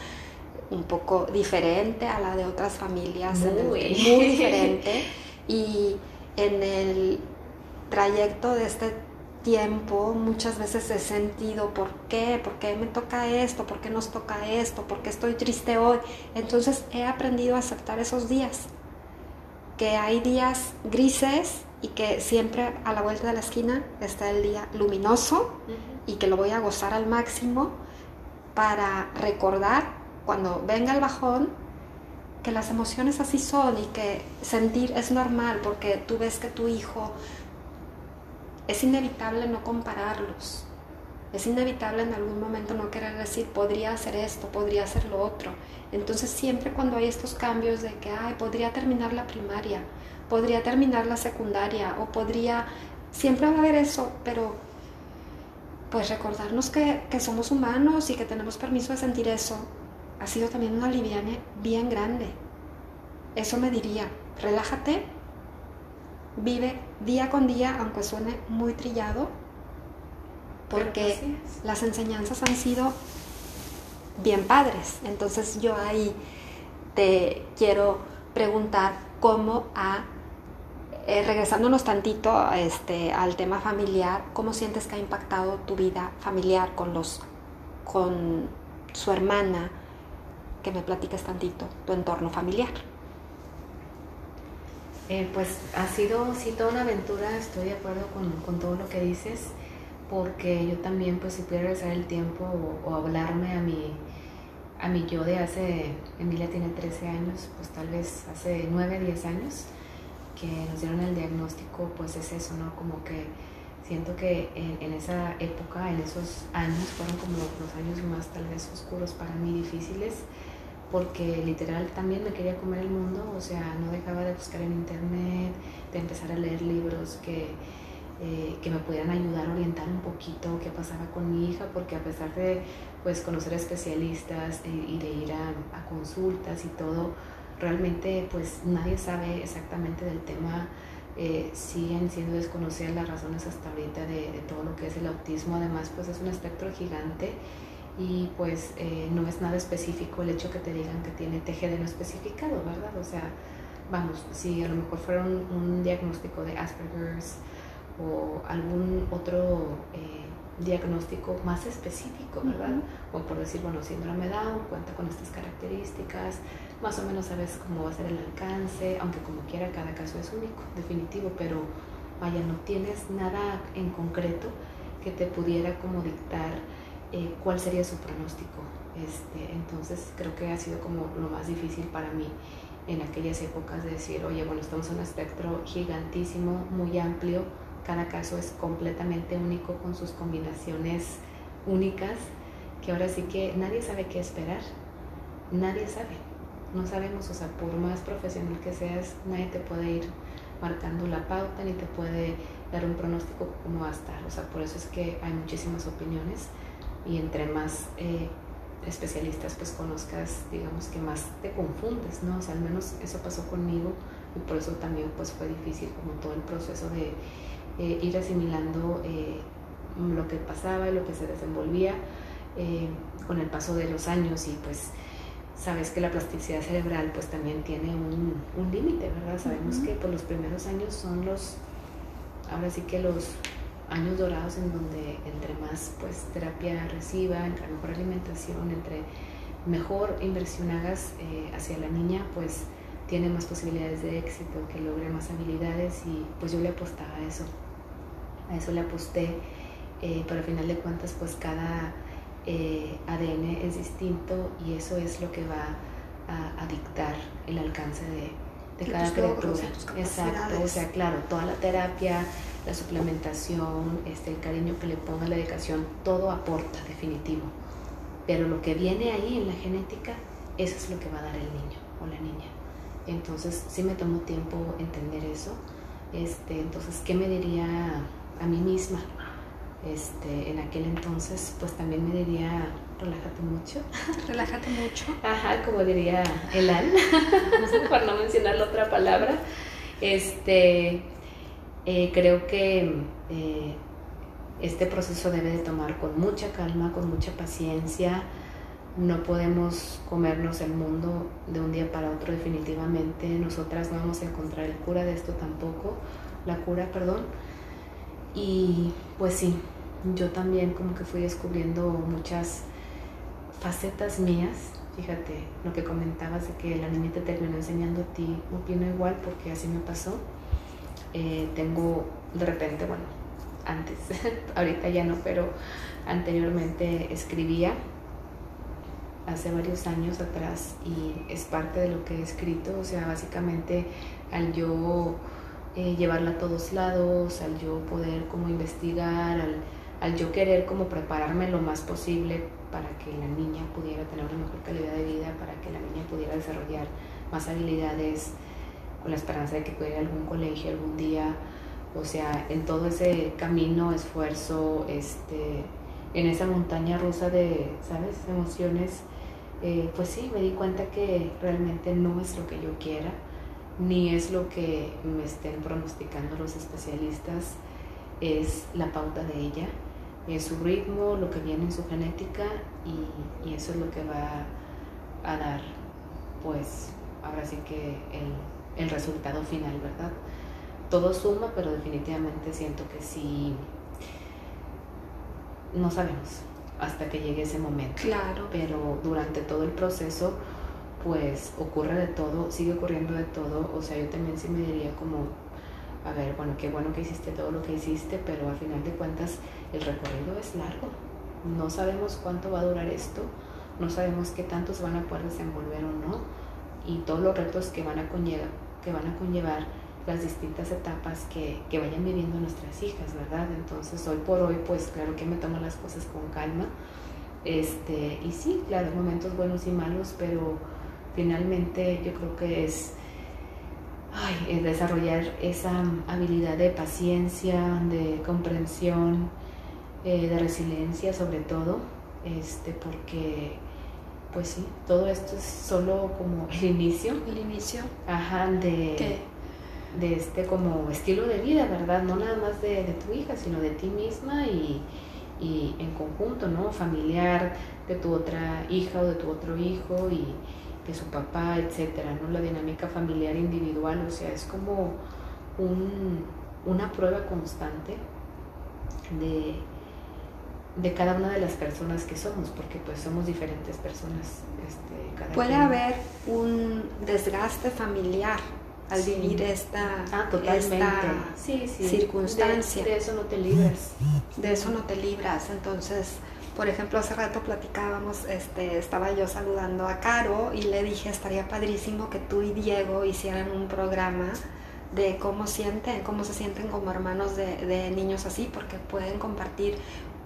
un poco diferente a la de otras familias, muy, muy diferente. Y en el trayecto de este tiempo muchas veces he sentido por qué, por qué me toca esto, por qué nos toca esto, por qué estoy triste hoy. Entonces he aprendido a aceptar esos días, que hay días grises y que siempre a la vuelta de la esquina está el día luminoso y que lo voy a gozar al máximo para recordar cuando venga el bajón que las emociones así son y que sentir es normal porque tú ves que tu hijo es inevitable no compararlos. Es inevitable en algún momento no querer decir, podría hacer esto, podría hacer lo otro. Entonces siempre cuando hay estos cambios de que, ay, podría terminar la primaria, podría terminar la secundaria, o podría, siempre va a haber eso, pero pues recordarnos que, que somos humanos y que tenemos permiso de sentir eso, ha sido también una liviane bien grande. Eso me diría, relájate, vive día con día, aunque suene muy trillado, porque las enseñanzas han sido bien padres. Entonces yo ahí te quiero preguntar cómo ha, eh, regresándonos tantito este, al tema familiar, ¿cómo sientes que ha impactado tu vida familiar con, los, con su hermana? Que me platiques tantito, tu entorno familiar. Eh, pues ha sido sí toda una aventura, estoy de acuerdo con, todo lo que dices, porque yo también pues si pudiera regresar el tiempo o, hablarme a mi, a mi yo de hace, Emilia tiene 13 años, pues tal vez hace 9, 10 años que nos dieron el diagnóstico, pues es eso, ¿no? Como que siento que en, en, esa época, en esos años, fueron como los años más tal vez oscuros para mí, difíciles, porque literal también me quería comer el mundo, o sea, no dejaba de buscar en internet, de empezar a leer libros que, eh, que me pudieran ayudar a orientar un poquito qué pasaba con mi hija, porque a pesar de pues conocer especialistas y de ir a, consultas y todo, realmente pues nadie sabe exactamente del tema. Eh, siguen siendo desconocidas las razones hasta ahorita de, de todo lo que es el autismo. Además, pues es un espectro gigante y pues eh, no es nada específico el hecho que te digan que tiene TGD no especificado, ¿verdad? O sea, vamos, si a lo mejor fuera un, diagnóstico de Asperger's o algún otro eh, diagnóstico más específico, ¿verdad? O por decir, bueno, síndrome Down cuenta con estas características, más o menos sabes cómo va a ser el alcance, aunque como quiera cada caso es único, definitivo, pero vaya, no tienes nada en concreto que te pudiera como dictar eh, cuál sería su pronóstico. Este, entonces creo que ha sido como lo más difícil para mí en aquellas épocas de decir, oye, bueno, estamos en un espectro gigantísimo, muy amplio, cada caso es completamente único con sus combinaciones únicas, que ahora sí que nadie sabe qué esperar, nadie sabe, no sabemos, o sea, por más profesional que seas, nadie te puede ir marcando la pauta ni te puede dar un pronóstico cómo va a estar, o sea, por eso es que hay muchísimas opiniones y entre más eh, especialistas pues conozcas, digamos que más te confundes, ¿no? O sea, al menos eso pasó conmigo y por eso también pues fue difícil como todo el proceso de eh, ir asimilando eh, lo que pasaba y lo que se desenvolvía eh, con el paso de los años y pues sabes que la plasticidad cerebral pues también tiene un, un límite, ¿verdad? Sabemos que pues los primeros años son los, ahora sí que los años dorados en donde entre más pues terapia reciba, entre mejor alimentación, entre mejor inversión hagas eh, hacia la niña, pues tiene más posibilidades de éxito, que logre más habilidades y pues yo le apostaba a eso, a eso le aposté, eh, pero al final de cuentas pues cada eh, ADN es distinto y eso es lo que va a, dictar el alcance de, de cada criatura. Exacto, o sea, claro, toda la terapia, la suplementación, este, el cariño que le ponga, la dedicación, todo aporta, definitivo. Pero lo que viene ahí en la genética, eso es lo que va a dar el niño o la niña. Entonces, sí me tomó tiempo entender eso. Este, entonces, ¿qué me diría a mí misma? Este, en aquel entonces, pues también me diría, relájate mucho. <laughs> Relájate mucho. Ajá, como diría Elan, <laughs> para no mencionar la otra palabra. Este, eh, creo que eh, este proceso debe de tomar con mucha calma, con mucha paciencia. No podemos comernos el mundo de un día para otro definitivamente. Nosotras no vamos a encontrar el cura de esto tampoco, la cura, perdón. Y pues sí, yo también como que fui descubriendo muchas facetas mías. Fíjate lo que comentabas de que la niña te terminó enseñando a ti, opino igual porque así me pasó eh, tengo de repente, bueno, antes, <laughs> ahorita ya no, pero anteriormente escribía hace varios años atrás y es parte de lo que he escrito, o sea, básicamente al yo eh, llevarla a todos lados, al yo poder como investigar, al, al, yo querer como prepararme lo más posible para que la niña pudiera tener una mejor calidad de vida, para que la niña pudiera desarrollar más habilidades, con la esperanza de que pueda ir a algún colegio algún día. O sea, en todo ese camino, esfuerzo, este, en esa montaña rusa de, ¿sabes?, emociones, eh, pues sí, me di cuenta que realmente no es lo que yo quiera, ni es lo que me estén pronosticando los especialistas, es la pauta de ella, es su ritmo, lo que viene en su genética y, y eso es lo que va a dar, pues, ahora sí que el el resultado final, ¿verdad? Todo suma, pero definitivamente siento que sí, no sabemos hasta que llegue ese momento. Claro. Pero durante todo el proceso, pues ocurre de todo, sigue ocurriendo de todo. O sea, yo también sí me diría como, a ver, bueno, qué bueno que hiciste todo lo que hiciste, pero al final de cuentas el recorrido es largo. No sabemos cuánto va a durar esto, no sabemos qué tantos van a poder desenvolver o no, y todos los retos que van a conllevar, que van a conllevar las distintas etapas que, que, vayan viviendo nuestras hijas, ¿verdad? Entonces, hoy por hoy, pues claro que me tomo las cosas con calma. Este, y sí, claro, momentos buenos y malos, pero finalmente yo creo que es, ay, desarrollar esa habilidad de paciencia, de comprensión, eh, de resiliencia sobre todo, este, porque pues sí, todo esto es solo como el inicio. El inicio. Ajá, de, de este como estilo de vida, ¿verdad? No nada más de, tu hija, sino de ti misma y, en conjunto, ¿no? Familiar, de tu otra hija o de tu otro hijo y de su papá, etcétera, ¿no? La dinámica familiar individual, o sea, es como un, una prueba constante de de cada una de las personas que somos, porque pues somos diferentes personas. Este, Puede haber un desgaste familiar al vivir esta, ah, circunstancia. De, eso no te libras. De eso no te libras. Entonces, por ejemplo, hace rato platicábamos, este, estaba yo saludando a Caro y le dije, estaría padrísimo que tú y Diego hicieran un programa de cómo sienten, cómo se sienten como hermanos de, niños así, porque pueden compartir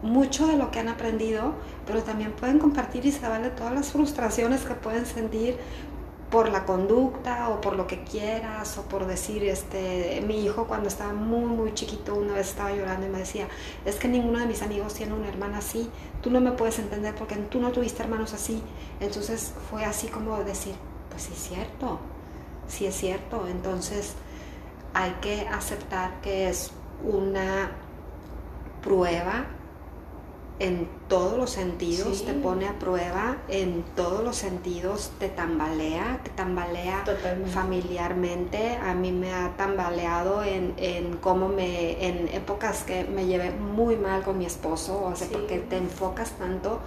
mucho de lo que han aprendido, pero también pueden compartir y se vale todas las frustraciones que pueden sentir por la conducta o por lo que quieras o por decir, este, mi hijo cuando estaba muy, muy chiquito una vez estaba llorando y me decía, es que ninguno de mis amigos tiene una hermana así, tú no me puedes entender porque tú no tuviste hermanos así. Entonces fue así como decir, pues sí es cierto, sí es cierto. Entonces hay que aceptar que es una prueba en todos los sentidos, Sí. te pone a prueba en todos los sentidos, te tambalea, te tambalea Totalmente. familiarmente. A mí me ha tambaleado en, en cómo me, en épocas que me llevé muy mal con mi esposo, o sea, Sí. porque te enfocas tanto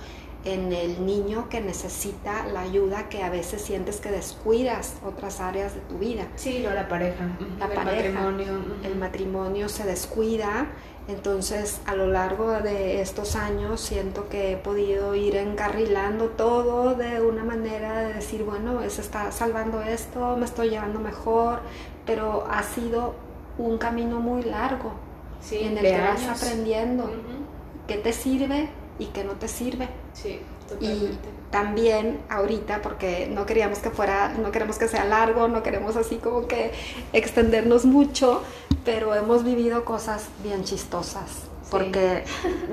en el niño que necesita la ayuda que a veces sientes que descuidas otras áreas de tu vida Sí, no, la pareja. la el pareja, matrimonio. el matrimonio se descuida. Entonces, a lo largo de estos años, siento que he podido ir encarrilando todo de una manera de decir, bueno, se está salvando esto, me estoy llevando mejor, pero ha sido un camino muy largo Sí, en el que vas aprendiendo Ujú. qué te sirve y qué no te sirve. Sí, Y totalmente. también ahorita, porque no queríamos que fuera, no queremos que sea largo, no queremos así como que extendernos mucho, pero hemos vivido cosas bien chistosas, Sí. porque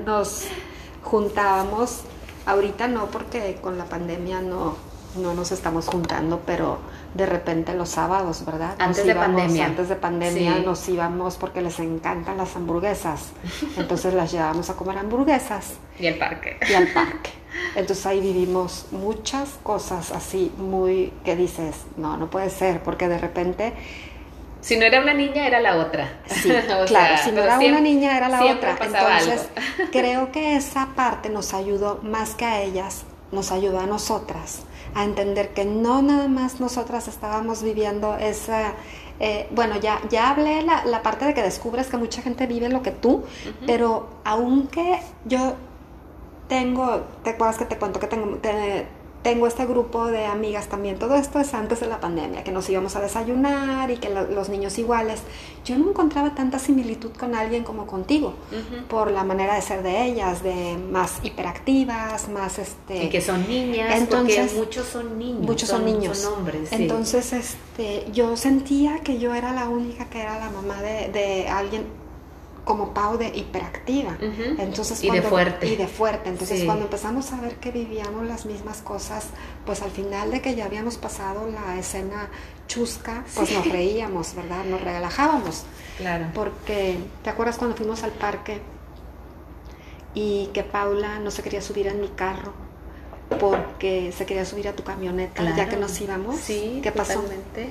nos juntábamos, ahorita no, porque con la pandemia no, no nos estamos juntando, pero de repente los sábados, ¿verdad? Antes de pandemia. Antes de pandemia Sí. nos íbamos porque les encantan las hamburguesas, <laughs> entonces las llevábamos a comer hamburguesas Y el parque. y al parque. Entonces ahí vivimos muchas cosas así muy que dices, no, no puede ser, porque de repente, Si no era una niña, era la otra. sí, <laughs> claro, sea, si no era siempre- una niña era la otra. Entonces <laughs> creo que esa parte nos ayudó más que a ellas, nos ayudó a nosotras a entender que no nada más nosotras estábamos viviendo esa... eh, bueno, ya, ya hablé la, la parte de que descubres que mucha gente vive lo que tú, Ujú. pero aunque yo tengo, te acuerdas que te cuento que tengo, te- tengo este grupo de amigas también, todo esto es antes de la pandemia, que nos íbamos a desayunar y que lo- los niños iguales, yo no encontraba tanta similitud con alguien como contigo, por la manera de ser de ellas, de más hiperactivas, más este... Y que son niñas, Entonces- porque muchos son niños. Muchos son niños. Son hombres, sí. Entonces, este, yo sentía que yo era la única que era la mamá de, de alguien como Pau de hiperactiva. Entonces, Y de fuerte. Y de fuerte. Entonces, Sí. cuando empezamos a ver que vivíamos las mismas cosas, pues al final de que ya habíamos pasado la escena chusca, pues Sí. nos reíamos, ¿verdad? Nos relajábamos. Claro. Porque, ¿te acuerdas cuando fuimos al parque y que Paula no se quería subir en mi carro? Porque se quería subir a tu camioneta, ya que nos íbamos. Sí, ¿Qué pasó? totalmente.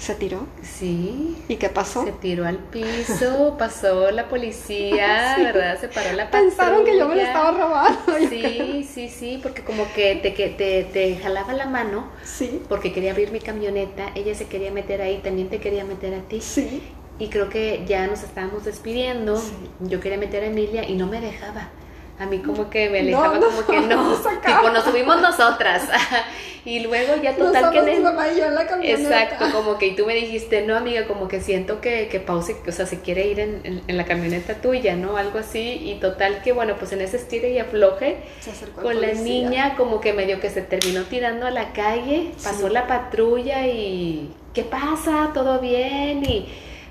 ¿Se tiró? Sí. ¿Y qué pasó? Se tiró al piso, <laughs> pasó la policía, Sí. ¿verdad? Se paró la patrulla. Pensaron que yo me lo estaba robando. Sí, sí, sí, porque como que te, que te, te jalaba la mano Sí, porque quería abrir mi camioneta, ella se quería meter ahí, también te quería meter a ti. sí. Y creo que ya nos estábamos despidiendo, Sí. yo quería meter a Emilia y no me dejaba. A mí como que me alejaba no, como que <laughs> no, nos tipo nos subimos nosotras. <laughs> y luego ya total que... Mi mamá y yo en la camioneta. Exacto, <laughs> como que y tú me dijiste, no amiga, como que siento que, que Pau se, o sea, se quiere ir en, en- en la camioneta tuya, ¿no? Algo así, y total que bueno, pues en ese estire y afloje, con la niña como que medio que se terminó tirando a la calle, pasó Sí. la patrulla y ¿qué pasa? ¿Todo bien? Y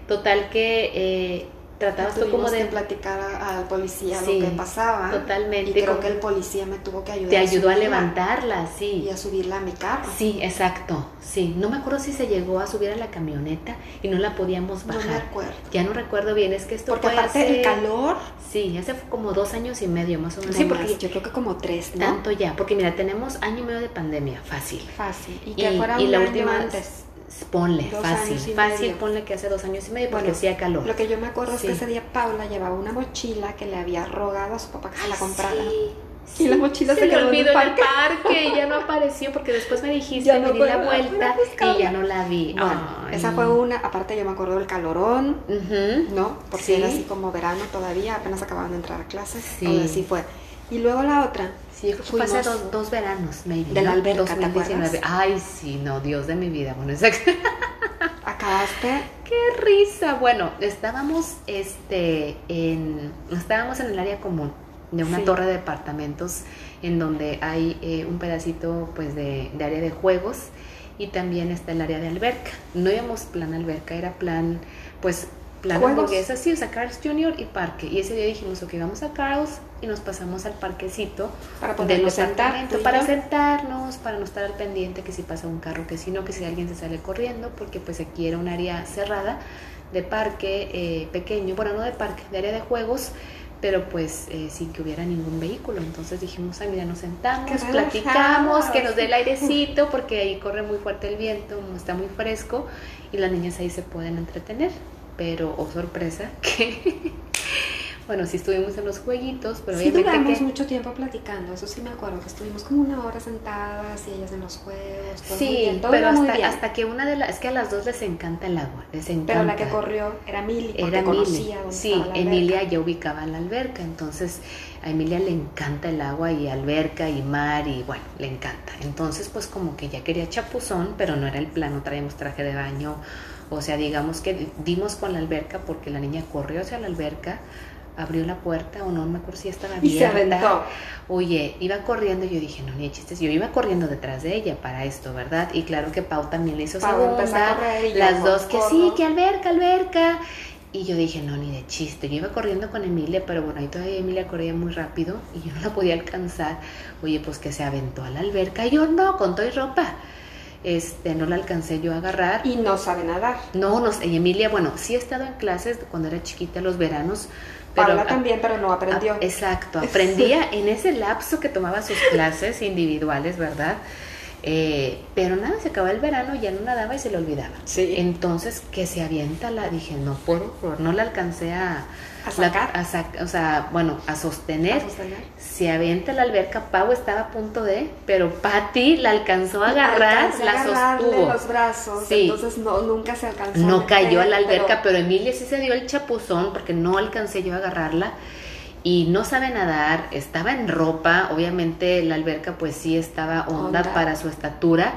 total que eh, tratabas tú como de... platicar al policía Sí, lo que pasaba. totalmente, Y creo como- que el policía me tuvo que ayudar. Te ayudó a levantarla, sí. Y a subirla a mi carro. Sí, exacto, sí. No me acuerdo si se llegó a subir a la camioneta y no la podíamos No me bajar. acuerdo. Ya no recuerdo bien, es que esto Porque fue aparte hace- el calor. Sí, hace como dos años y medio más o menos. no Sí, más, porque yo creo que como tres, ¿no? tanto ya, porque mira, tenemos año y medio de pandemia, fácil. Fácil. Y Y, que fuera y un la año última, antes. Ponle, Dos fácil, fácil, medio. ponle que hace dos años y medio porque Bueno, hacía calor. Lo que yo me acuerdo es que ese día Paula llevaba una mochila que le había rogado a su papá que se la comprara. sí, Y la mochila se le quedó en el olvidó en el parque. y ya no <laughs> apareció porque después me dijiste, no me di la vuelta y ya no la vi. Bueno, Ay. esa fue una. Aparte, yo me acuerdo del calorón, Ujú. ¿no? Porque era así como verano todavía, apenas acababan de entrar a clases. Sí. así fue. Y luego la otra. Sí, fue hace dos, dos veranos, maybe. De la alberca, ¿te 2019. acuerdas? Ay, sí, no, Dios de mi vida. Bueno, exacto. <laughs> Acabaste. ¡Qué risa! Bueno, estábamos este, en, estábamos en el área común de una Sí. torre de departamentos en donde hay eh, un pedacito pues de, de área de juegos y también está el área de alberca. No íbamos plan alberca, era plan, pues, plan hamburguesa, sí, o sea, Carl's Jr. y parque. Y ese día dijimos, ok, vamos a Carl's y nos pasamos al parquecito Para podernos sentar. y para sentarnos, para no estar al pendiente que si pasa un carro, que si no, que si alguien se sale corriendo, porque pues aquí era un área cerrada de parque eh, pequeño, bueno, no de parque, de área de juegos, pero pues eh, sin que hubiera ningún vehículo. Entonces dijimos, ay, mira, nos sentamos, Qué platicamos, que nos dé el airecito, <laughs> porque ahí corre muy fuerte el viento, está muy fresco y las niñas ahí se pueden entretener. Pero, oh sorpresa, <laughs> que, bueno, sí estuvimos en los jueguitos, pero Sí obviamente duramos que... mucho tiempo platicando, eso sí me acuerdo, que estuvimos como una hora sentadas y ellas en los juegos, todo Sí, bien, todo pero hasta, bien. hasta que una de las, es que a las dos les encanta el agua, les encanta. Pero la que corrió era Mili, porque era conocía dónde Sí, estaba la alberca. Emilia ya ubicaba la alberca, entonces a Emilia le encanta el agua y alberca y mar y bueno, le encanta. Entonces pues como que ya quería chapuzón, pero no era el plan, no traíamos traje de baño. O sea, digamos que dimos con la alberca porque la niña corrió hacia la alberca, abrió la puerta o no, no me acuerdo si estaba Y se abierta. aventó. Oye, iba corriendo y yo dije, no, ni de chistes, yo iba corriendo detrás de ella para esto, ¿verdad? Y claro que Pau también le hizo Pau segunda, correr las dos que sí, que alberca, alberca. Y yo dije, no, ni de chiste. Yo iba corriendo con Emilia, pero bueno, ahí todavía Emilia corría muy rápido y yo <laughs> no la podía alcanzar. Oye, pues que se aventó a la alberca. Y yo no, con todo y ropa. Este, no la alcancé yo a agarrar. Y no sabe nadar. No, no sé, y Emilia, bueno, sí he estado en clases cuando era chiquita, los veranos. Pero Paula también, pero no aprendió. Exacto, <laughs> aprendía en ese lapso que tomaba sus clases individuales, ¿verdad? Eh, pero nada, se acababa el verano, ya no nadaba y se le olvidaba. Sí. Entonces, que se avienta la, dije, no puedo, por- no la alcancé a, A sacar. la- a o sea, bueno, a sostener. A sostener. Se avienta la alberca, Pau estaba a punto de, pero Patty la alcanzó a agarrar, a la sostuvo. los brazos, Sí. entonces no, nunca se alcanzó. No cayó a la alberca, pero- pero, Emilia sí se dio el chapuzón porque no alcancé yo a agarrarla y no sabe nadar, estaba en ropa, obviamente la alberca pues sí estaba honda, para su estatura,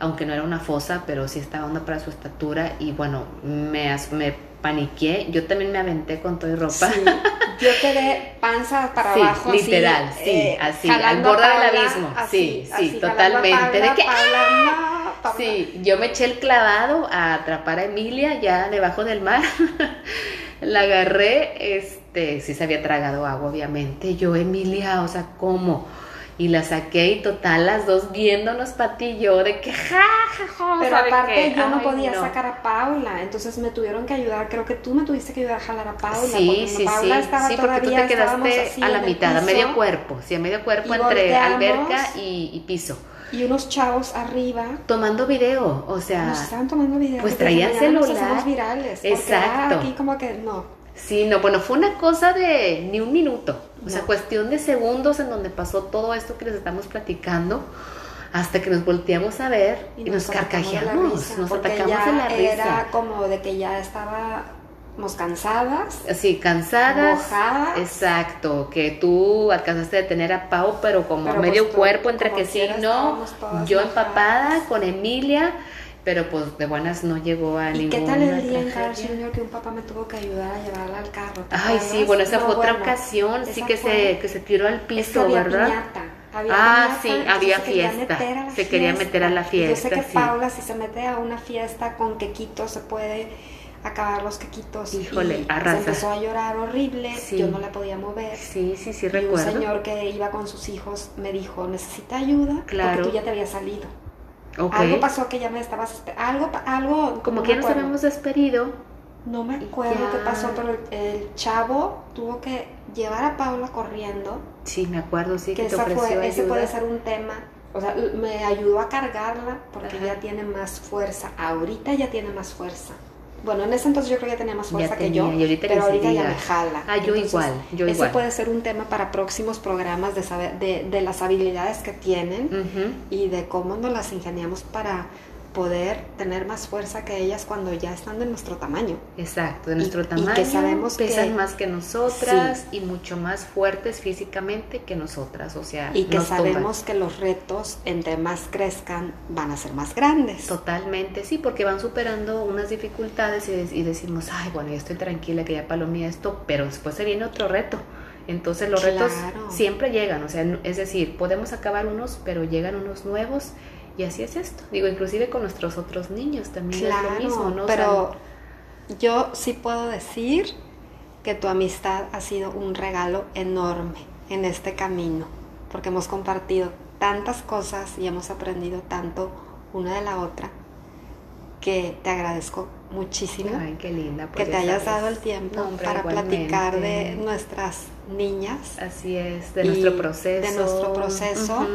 aunque no era una fosa, pero sí estaba honda para su estatura y bueno, me, me paniqué, yo también me aventé con todo y ropa. Sí, yo quedé panza para Sí, abajo. así, literal, sí, eh, así, al borde del abismo, así, sí, sí, así, totalmente, de que, Paula, Paula. Sí, yo me eché el clavado a atrapar a Emilia ya debajo del mar. <laughs> la agarré, este, sí se había tragado agua, obviamente. Yo, Emilia, o sea, ¿cómo? Y la saqué y total, las dos viéndonos, Pati y yo, de que ja, ja, ja, Pero ¿sabe aparte qué? yo no Ay, podía no. sacar a Paula, entonces me tuvieron que ayudar, creo que tú me tuviste que ayudar a jalar a Paula. Sí, porque sí, Paula sí, estaba sí, porque tú te quedaste así a la mitad, a piso, medio cuerpo, sí, a medio cuerpo entre alberca y, y piso. Y unos chavos arriba Tomando video, o sea, nos estaban tomando videos. pues traían nos celular. virales. porque Exacto. Aquí como que no. Sí, no, bueno, fue una cosa de ni un minuto, o sea, No. cuestión de segundos en donde pasó todo esto que les estamos platicando, hasta que nos volteamos a ver y, nos, atacamos de la carcajeamos, risa, nos atacamos de la risa. Era como de que ya estábamos cansadas, Así, cansadas. mojadas. Exacto, que tú alcanzaste a detener a Pau, pero como Pero medio pues tú, cuerpo, entre que sí y no. Yo mojadas. empapada con Emilia, pero pues de buenas no llegó a ¿Y ninguna qué tal el día en Carl. Jr. que un papá me tuvo que ayudar a llevarla al carro? ¿te Ay, sí, bueno, esa No, fue otra bueno, ocasión, sí que fue- se, que se tiró al piso, había ¿verdad? piñata. Había Ah, piñata, sí, había se quería fiesta, meter a la se quería meter a la Y Yo sé fiesta, que sí. Paula, si se mete a una fiesta con quequitos, se puede acabar los quequitos. Híjole, y arrasa. Se empezó a llorar horrible, Sí. yo no la podía mover. Sí, sí, sí, y recuerdo. un señor que iba con sus hijos me dijo, necesita ayuda Claro. porque tú ya te habías salido. Algo pasó que ya me estabas... Algo, algo... Como no que ya nos habíamos despedido. No me acuerdo ya. qué pasó, pero el, el chavo tuvo que llevar a Paula corriendo Sí, me acuerdo, sí, que, que te ofreció fue, ese puede ser un tema. O sea, me ayudó a cargarla porque Ajá. ya tiene más fuerza. Ahorita ya tiene más fuerza. Bueno, en ese entonces yo creo que ya tenía más fuerza que yo, ahorita pero ahorita ya me jala. Ah, yo igual, yo ese igual. puede ser un tema para próximos programas de saber de, de las habilidades que tienen y de cómo nos las ingeniamos para poder tener más fuerza que ellas cuando ya están de nuestro tamaño. Exacto, de nuestro Y- y tamaño. que sabemos pesan que- más que nosotras y mucho más fuertes físicamente que nosotras. O sea, Y que sabemos que los retos, entre más crezcan, van a ser más grandes. Totalmente, sí, porque van superando unas dificultades y, de- y decimos, ay, bueno, ya estoy tranquila que ya palomé esto, pero después se viene otro reto. Entonces los retos siempre llegan, o sea, es decir, podemos acabar unos, pero llegan unos nuevos Y así es esto. Digo, inclusive con nuestros otros niños también claro, es lo mismo, ¿no? Pero yo sí puedo decir que tu amistad ha sido un regalo enorme en este camino, porque hemos compartido tantas cosas y hemos aprendido tanto una de la otra que te agradezco muchísimo Ay, qué linda, que te hayas dado el tiempo para platicar de nuestras niñas. Así es, de nuestro proceso. De nuestro proceso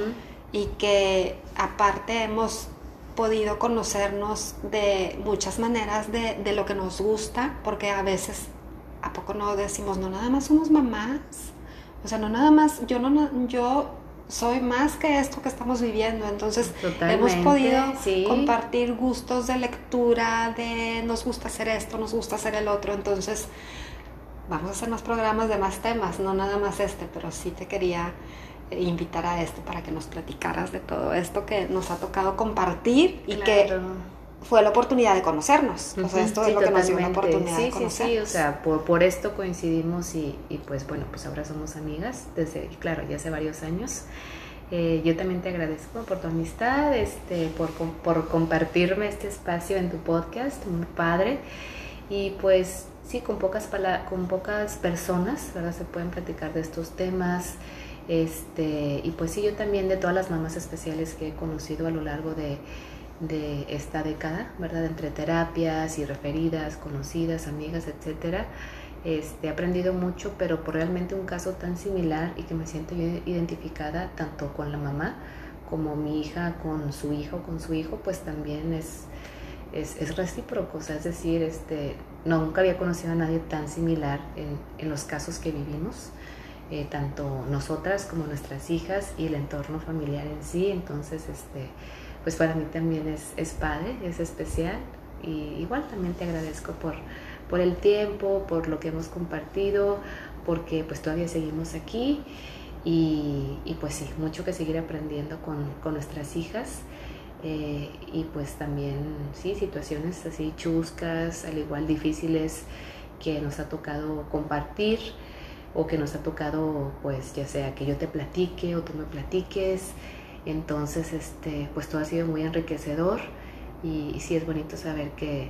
y que aparte hemos podido conocernos de muchas maneras de, de, lo que nos gusta, porque a veces, ¿a poco no decimos, no nada más somos mamás? O sea, no nada más, yo no, yo soy más que esto que estamos viviendo. Entonces hemos podido compartir gustos de lectura, de nos gusta hacer esto, nos gusta hacer el otro. Entonces vamos a hacer más programas de más temas, no nada más este, pero sí te quería invitar a esto para que nos platicaras de todo esto que nos ha tocado compartir y que fue la oportunidad de conocernos. O sea, esto es lo que nos dio una oportunidad de conocernos. Sí, sí, o sea, por, por esto coincidimos y, y, pues bueno, pues ahora somos amigas desde, claro, ya hace varios años. Eh, yo también te agradezco por tu amistad, este, por, por compartirme este espacio en tu podcast, muy padre. Y pues sí, con pocas, con pocas personas, ¿verdad? Se pueden platicar de estos temas. Este, y pues sí, yo también de todas las mamás especiales que he conocido a lo largo de, esta década, ¿verdad? Entre terapias y referidas, conocidas, amigas, etcétera. Este, he aprendido mucho, pero por realmente un caso tan similar y que me siento identificada tanto con la mamá como mi hija con su hijo, con su hijo, pues también es, es, es recíproco, o sea, es decir, este, nunca había conocido a nadie tan similar en, en los casos que vivimos, eh, tanto nosotras como nuestras hijas y el entorno familiar en sí, entonces, este, pues para mí también es, padre, es especial. Y igual también te agradezco por, por el tiempo, por lo que hemos compartido, porque pues todavía seguimos aquí. Y, y pues sí, mucho que seguir aprendiendo con, con nuestras hijas. Eh, y pues también, sí, situaciones así chuscas, al igual difíciles que nos ha tocado compartir o que nos ha tocado, pues ya sea que yo te platique o tú me platiques, entonces, este, pues todo ha sido muy enriquecedor y, sí es bonito saber que,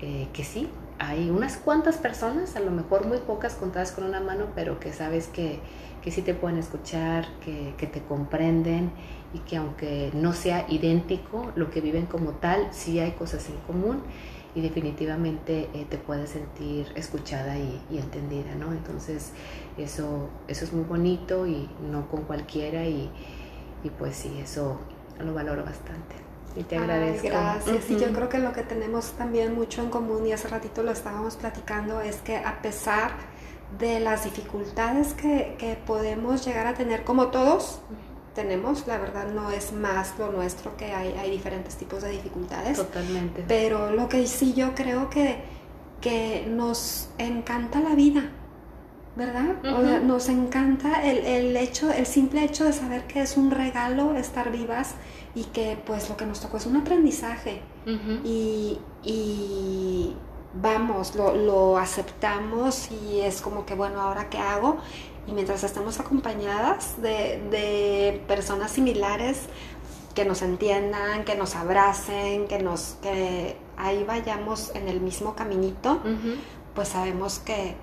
eh, que sí, hay unas cuantas personas, a lo mejor muy pocas contadas con una mano, pero que sabes que, que sí te pueden escuchar, que, que, te comprenden y que aunque no sea idéntico lo que viven como tal, sí hay cosas en común y definitivamente eh, te puedes sentir escuchada y, y, entendida, ¿no? Entonces eso, eso es muy bonito y no con cualquiera y, y pues sí, eso lo valoro bastante. Y te agradezco. gracias. Y yo creo que lo que tenemos también mucho en común, y hace ratito lo estábamos platicando, es que a pesar de las dificultades que, que podemos llegar a tener, como todos tenemos, la verdad no es más lo nuestro, que hay, hay diferentes tipos de dificultades. Totalmente. Pero lo que sí yo creo que, que nos encanta la vida ¿verdad? o sea, nos encanta el, el, hecho, el simple hecho de saber que es un regalo estar vivas y que pues lo que nos tocó es un aprendizaje y, y, vamos, lo, lo, aceptamos y es como que bueno, ahora qué hago y mientras estamos acompañadas de, de personas similares que nos entiendan, que nos abracen, que nos que ahí vayamos en el mismo caminito, pues sabemos que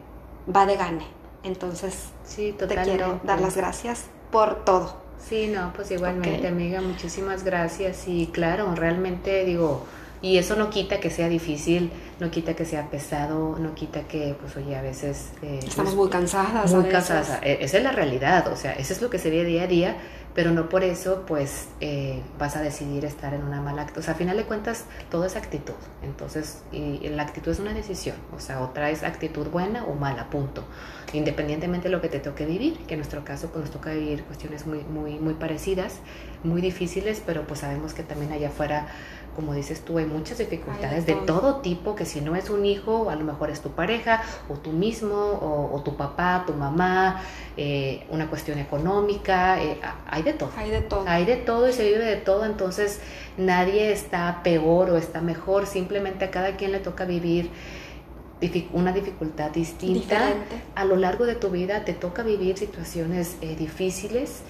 va de gane. Entonces, sí, te quiero dar las gracias por todo. Sí, no, pues igualmente, amiga, muchísimas gracias. Y claro, realmente digo, y eso no quita que sea difícil, no quita que sea pesado, no quita que, pues oye, a veces... Eh, Estamos muy cansadas. Muy cansadas. E, esa es la realidad, o sea, eso es lo que se ve día a día, pero no por eso pues eh, vas a decidir estar en una mala actitud. O sea, a final de cuentas, todo es actitud. Entonces, y, la actitud es una decisión. O sea, otra es actitud buena o mala, punto. Independientemente de lo que te toque vivir, que en nuestro caso pues nos toca vivir cuestiones muy, muy, muy parecidas, muy difíciles, pero pues sabemos que también allá afuera como dices tú, hay muchas dificultades de todo tipo, que si no es un hijo, a lo mejor es tu pareja, o tú mismo, o, tu papá, tu mamá, eh, una cuestión económica, eh, hay de todo. Hay de todo. Hay de todo y se vive de todo, entonces nadie está peor o está mejor, simplemente a cada quien le toca vivir una dificultad distinta. A lo largo de tu vida te toca vivir situaciones eh, difíciles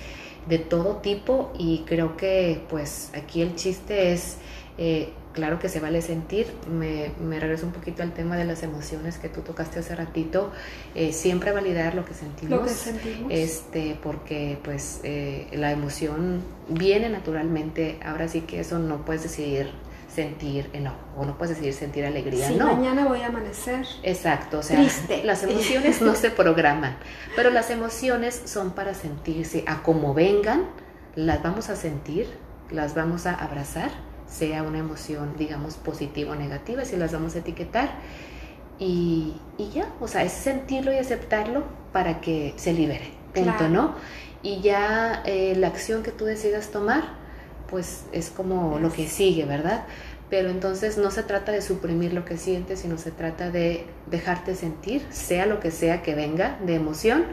de todo tipo y creo que pues aquí el chiste es eh, claro que se vale sentir. Me, me, regreso un poquito al tema de las emociones que tú tocaste hace ratito. Eh, siempre validar lo que sentimos. Lo que sentimos. Este, porque pues eh, la emoción viene naturalmente. Ahora sí que eso no puedes decidir sentir enojo o no puedes decidir sentir alegría. Sí, no. mañana voy a amanecer. Exacto, o sea, Triste. las emociones no se programan, pero las emociones son para sentirse a como vengan, las vamos a sentir, las vamos a abrazar sea una emoción, digamos, positiva o negativa, si las vamos a etiquetar. Y, y ya, o sea, es sentirlo y aceptarlo para que se libere, punto, Claro. ¿no? Y ya eh, la acción que tú decidas tomar, pues es como lo que sigue, ¿verdad? Pero entonces no se trata de suprimir lo que sientes, sino se trata de dejarte sentir, sea lo que sea que venga de emoción,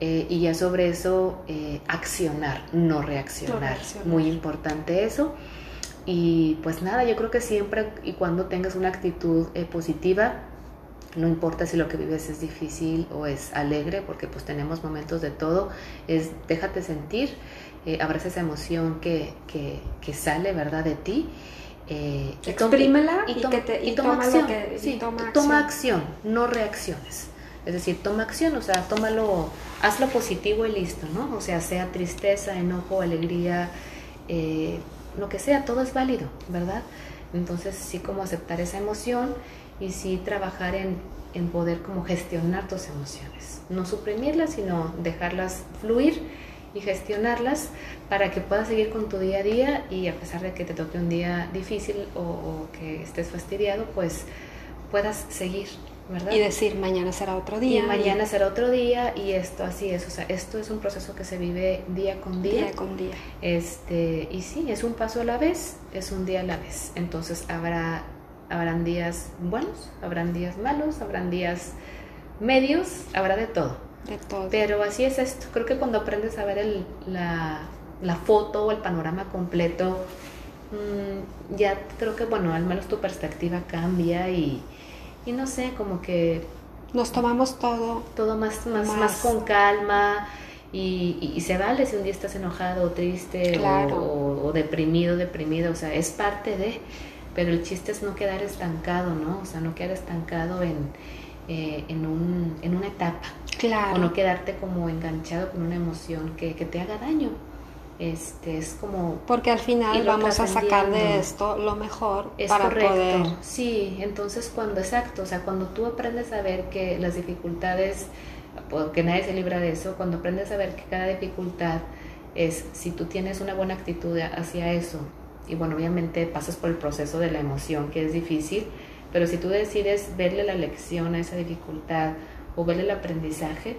eh, y ya sobre eso eh, accionar, no reaccionar. No reaccionar. Muy importante eso. Y pues nada, yo creo que siempre y cuando tengas una actitud eh, positiva, no importa si lo que vives es difícil o es alegre, porque pues tenemos momentos de todo, es déjate sentir, eh, abraza esa emoción que, que, que sale, ¿verdad?, de ti. eh, y Exprímela y, tom- que te, y toma acción, que- sí, toma toma acción. acción, no reacciones. Es decir, toma acción, o sea, tómalo, hazlo positivo y listo, ¿no? O sea, sea tristeza, enojo, alegría, eh, lo que sea, todo es válido, ¿verdad? Entonces, sí como aceptar esa emoción y sí trabajar en, en poder como gestionar tus emociones. No suprimirlas, sino dejarlas fluir y gestionarlas para que puedas seguir con tu día a día y a pesar de que te toque un día difícil o, o que estés fastidiado, pues puedas seguir, ¿verdad? Y decir, mañana será otro Y día. mañana será otro día y esto así es, o sea, esto es un proceso que se vive día con y día. día con día. Este, y sí, es un paso a la vez, es un día a la vez. Entonces habrá habrán días buenos, habrán días malos, habrán días medios, habrá de todo. De todo. Pero así es esto. Creo que cuando aprendes a ver el- la, la foto o el panorama completo, mm, ya creo que, bueno, al menos tu perspectiva cambia y, y no sé, como que Nos tomamos todo. todo más, más, Más. más con calma y, y- y se vale si un día estás enojado o triste o- Claro. o, o deprimido, deprimida, o sea, es parte de, pero el chiste es no quedar estancado, ¿no? O sea, no quedar estancado en, eh, en, un, en una etapa Claro. o no quedarte como enganchado con una emoción que, que te haga daño. Este, es como Porque al final vamos a sacar de esto lo mejor es para correcto, poder. sí, entonces cuando, exacto, o sea, cuando tú aprendes a ver que las dificultades, porque nadie se libra de eso, cuando aprendes a ver que cada dificultad es, si tú tienes una buena actitud hacia eso, y bueno, obviamente pasas por el proceso de la emoción, que es difícil, pero si tú decides verle la lección a esa dificultad o verle el aprendizaje,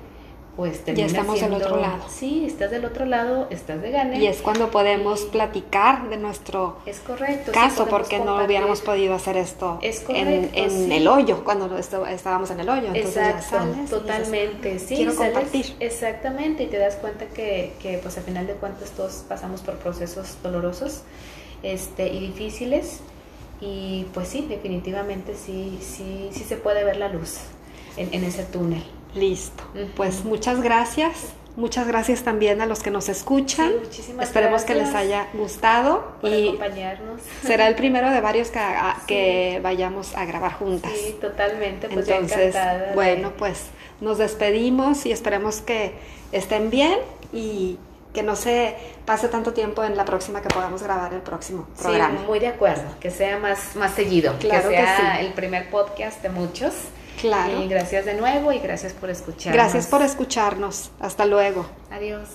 pues termina estamos del otro lado. Sí, estás del otro lado, estás de gane. Y es cuando podemos platicar de nuestro Es correcto. sí, caso, porque no compartir. hubiéramos podido hacer esto Es en, correcto, en sí. el hoyo, cuando estábamos en el hoyo. Entonces ya Exacto, sales y dices, totalmente, sí, quiero sales- compartir. exactamente, y te das cuenta que, que pues a final de cuentas todos pasamos por procesos dolorosos este, y difíciles, y pues sí, definitivamente sí, sí, sí se puede ver la luz en, en ese túnel. Listo. Pues muchas gracias. Muchas gracias también a los que nos escuchan. Sí, muchísimas Esperemos que les haya gustado Por y acompañarnos. será el primero de varios que, a- <laughs> Sí. que vayamos a grabar juntas. Sí, totalmente, pues yo Entonces, encantada de- bueno, pues nos despedimos y esperemos que estén bien y que no se pase tanto tiempo en la próxima que podamos grabar el próximo Sí, programa. muy de acuerdo, que sea más, más seguido, Claro que que sea sí. el primer podcast de muchos. Claro. Y gracias de nuevo y gracias por escuchar. Gracias por escucharnos. Hasta luego. Adiós.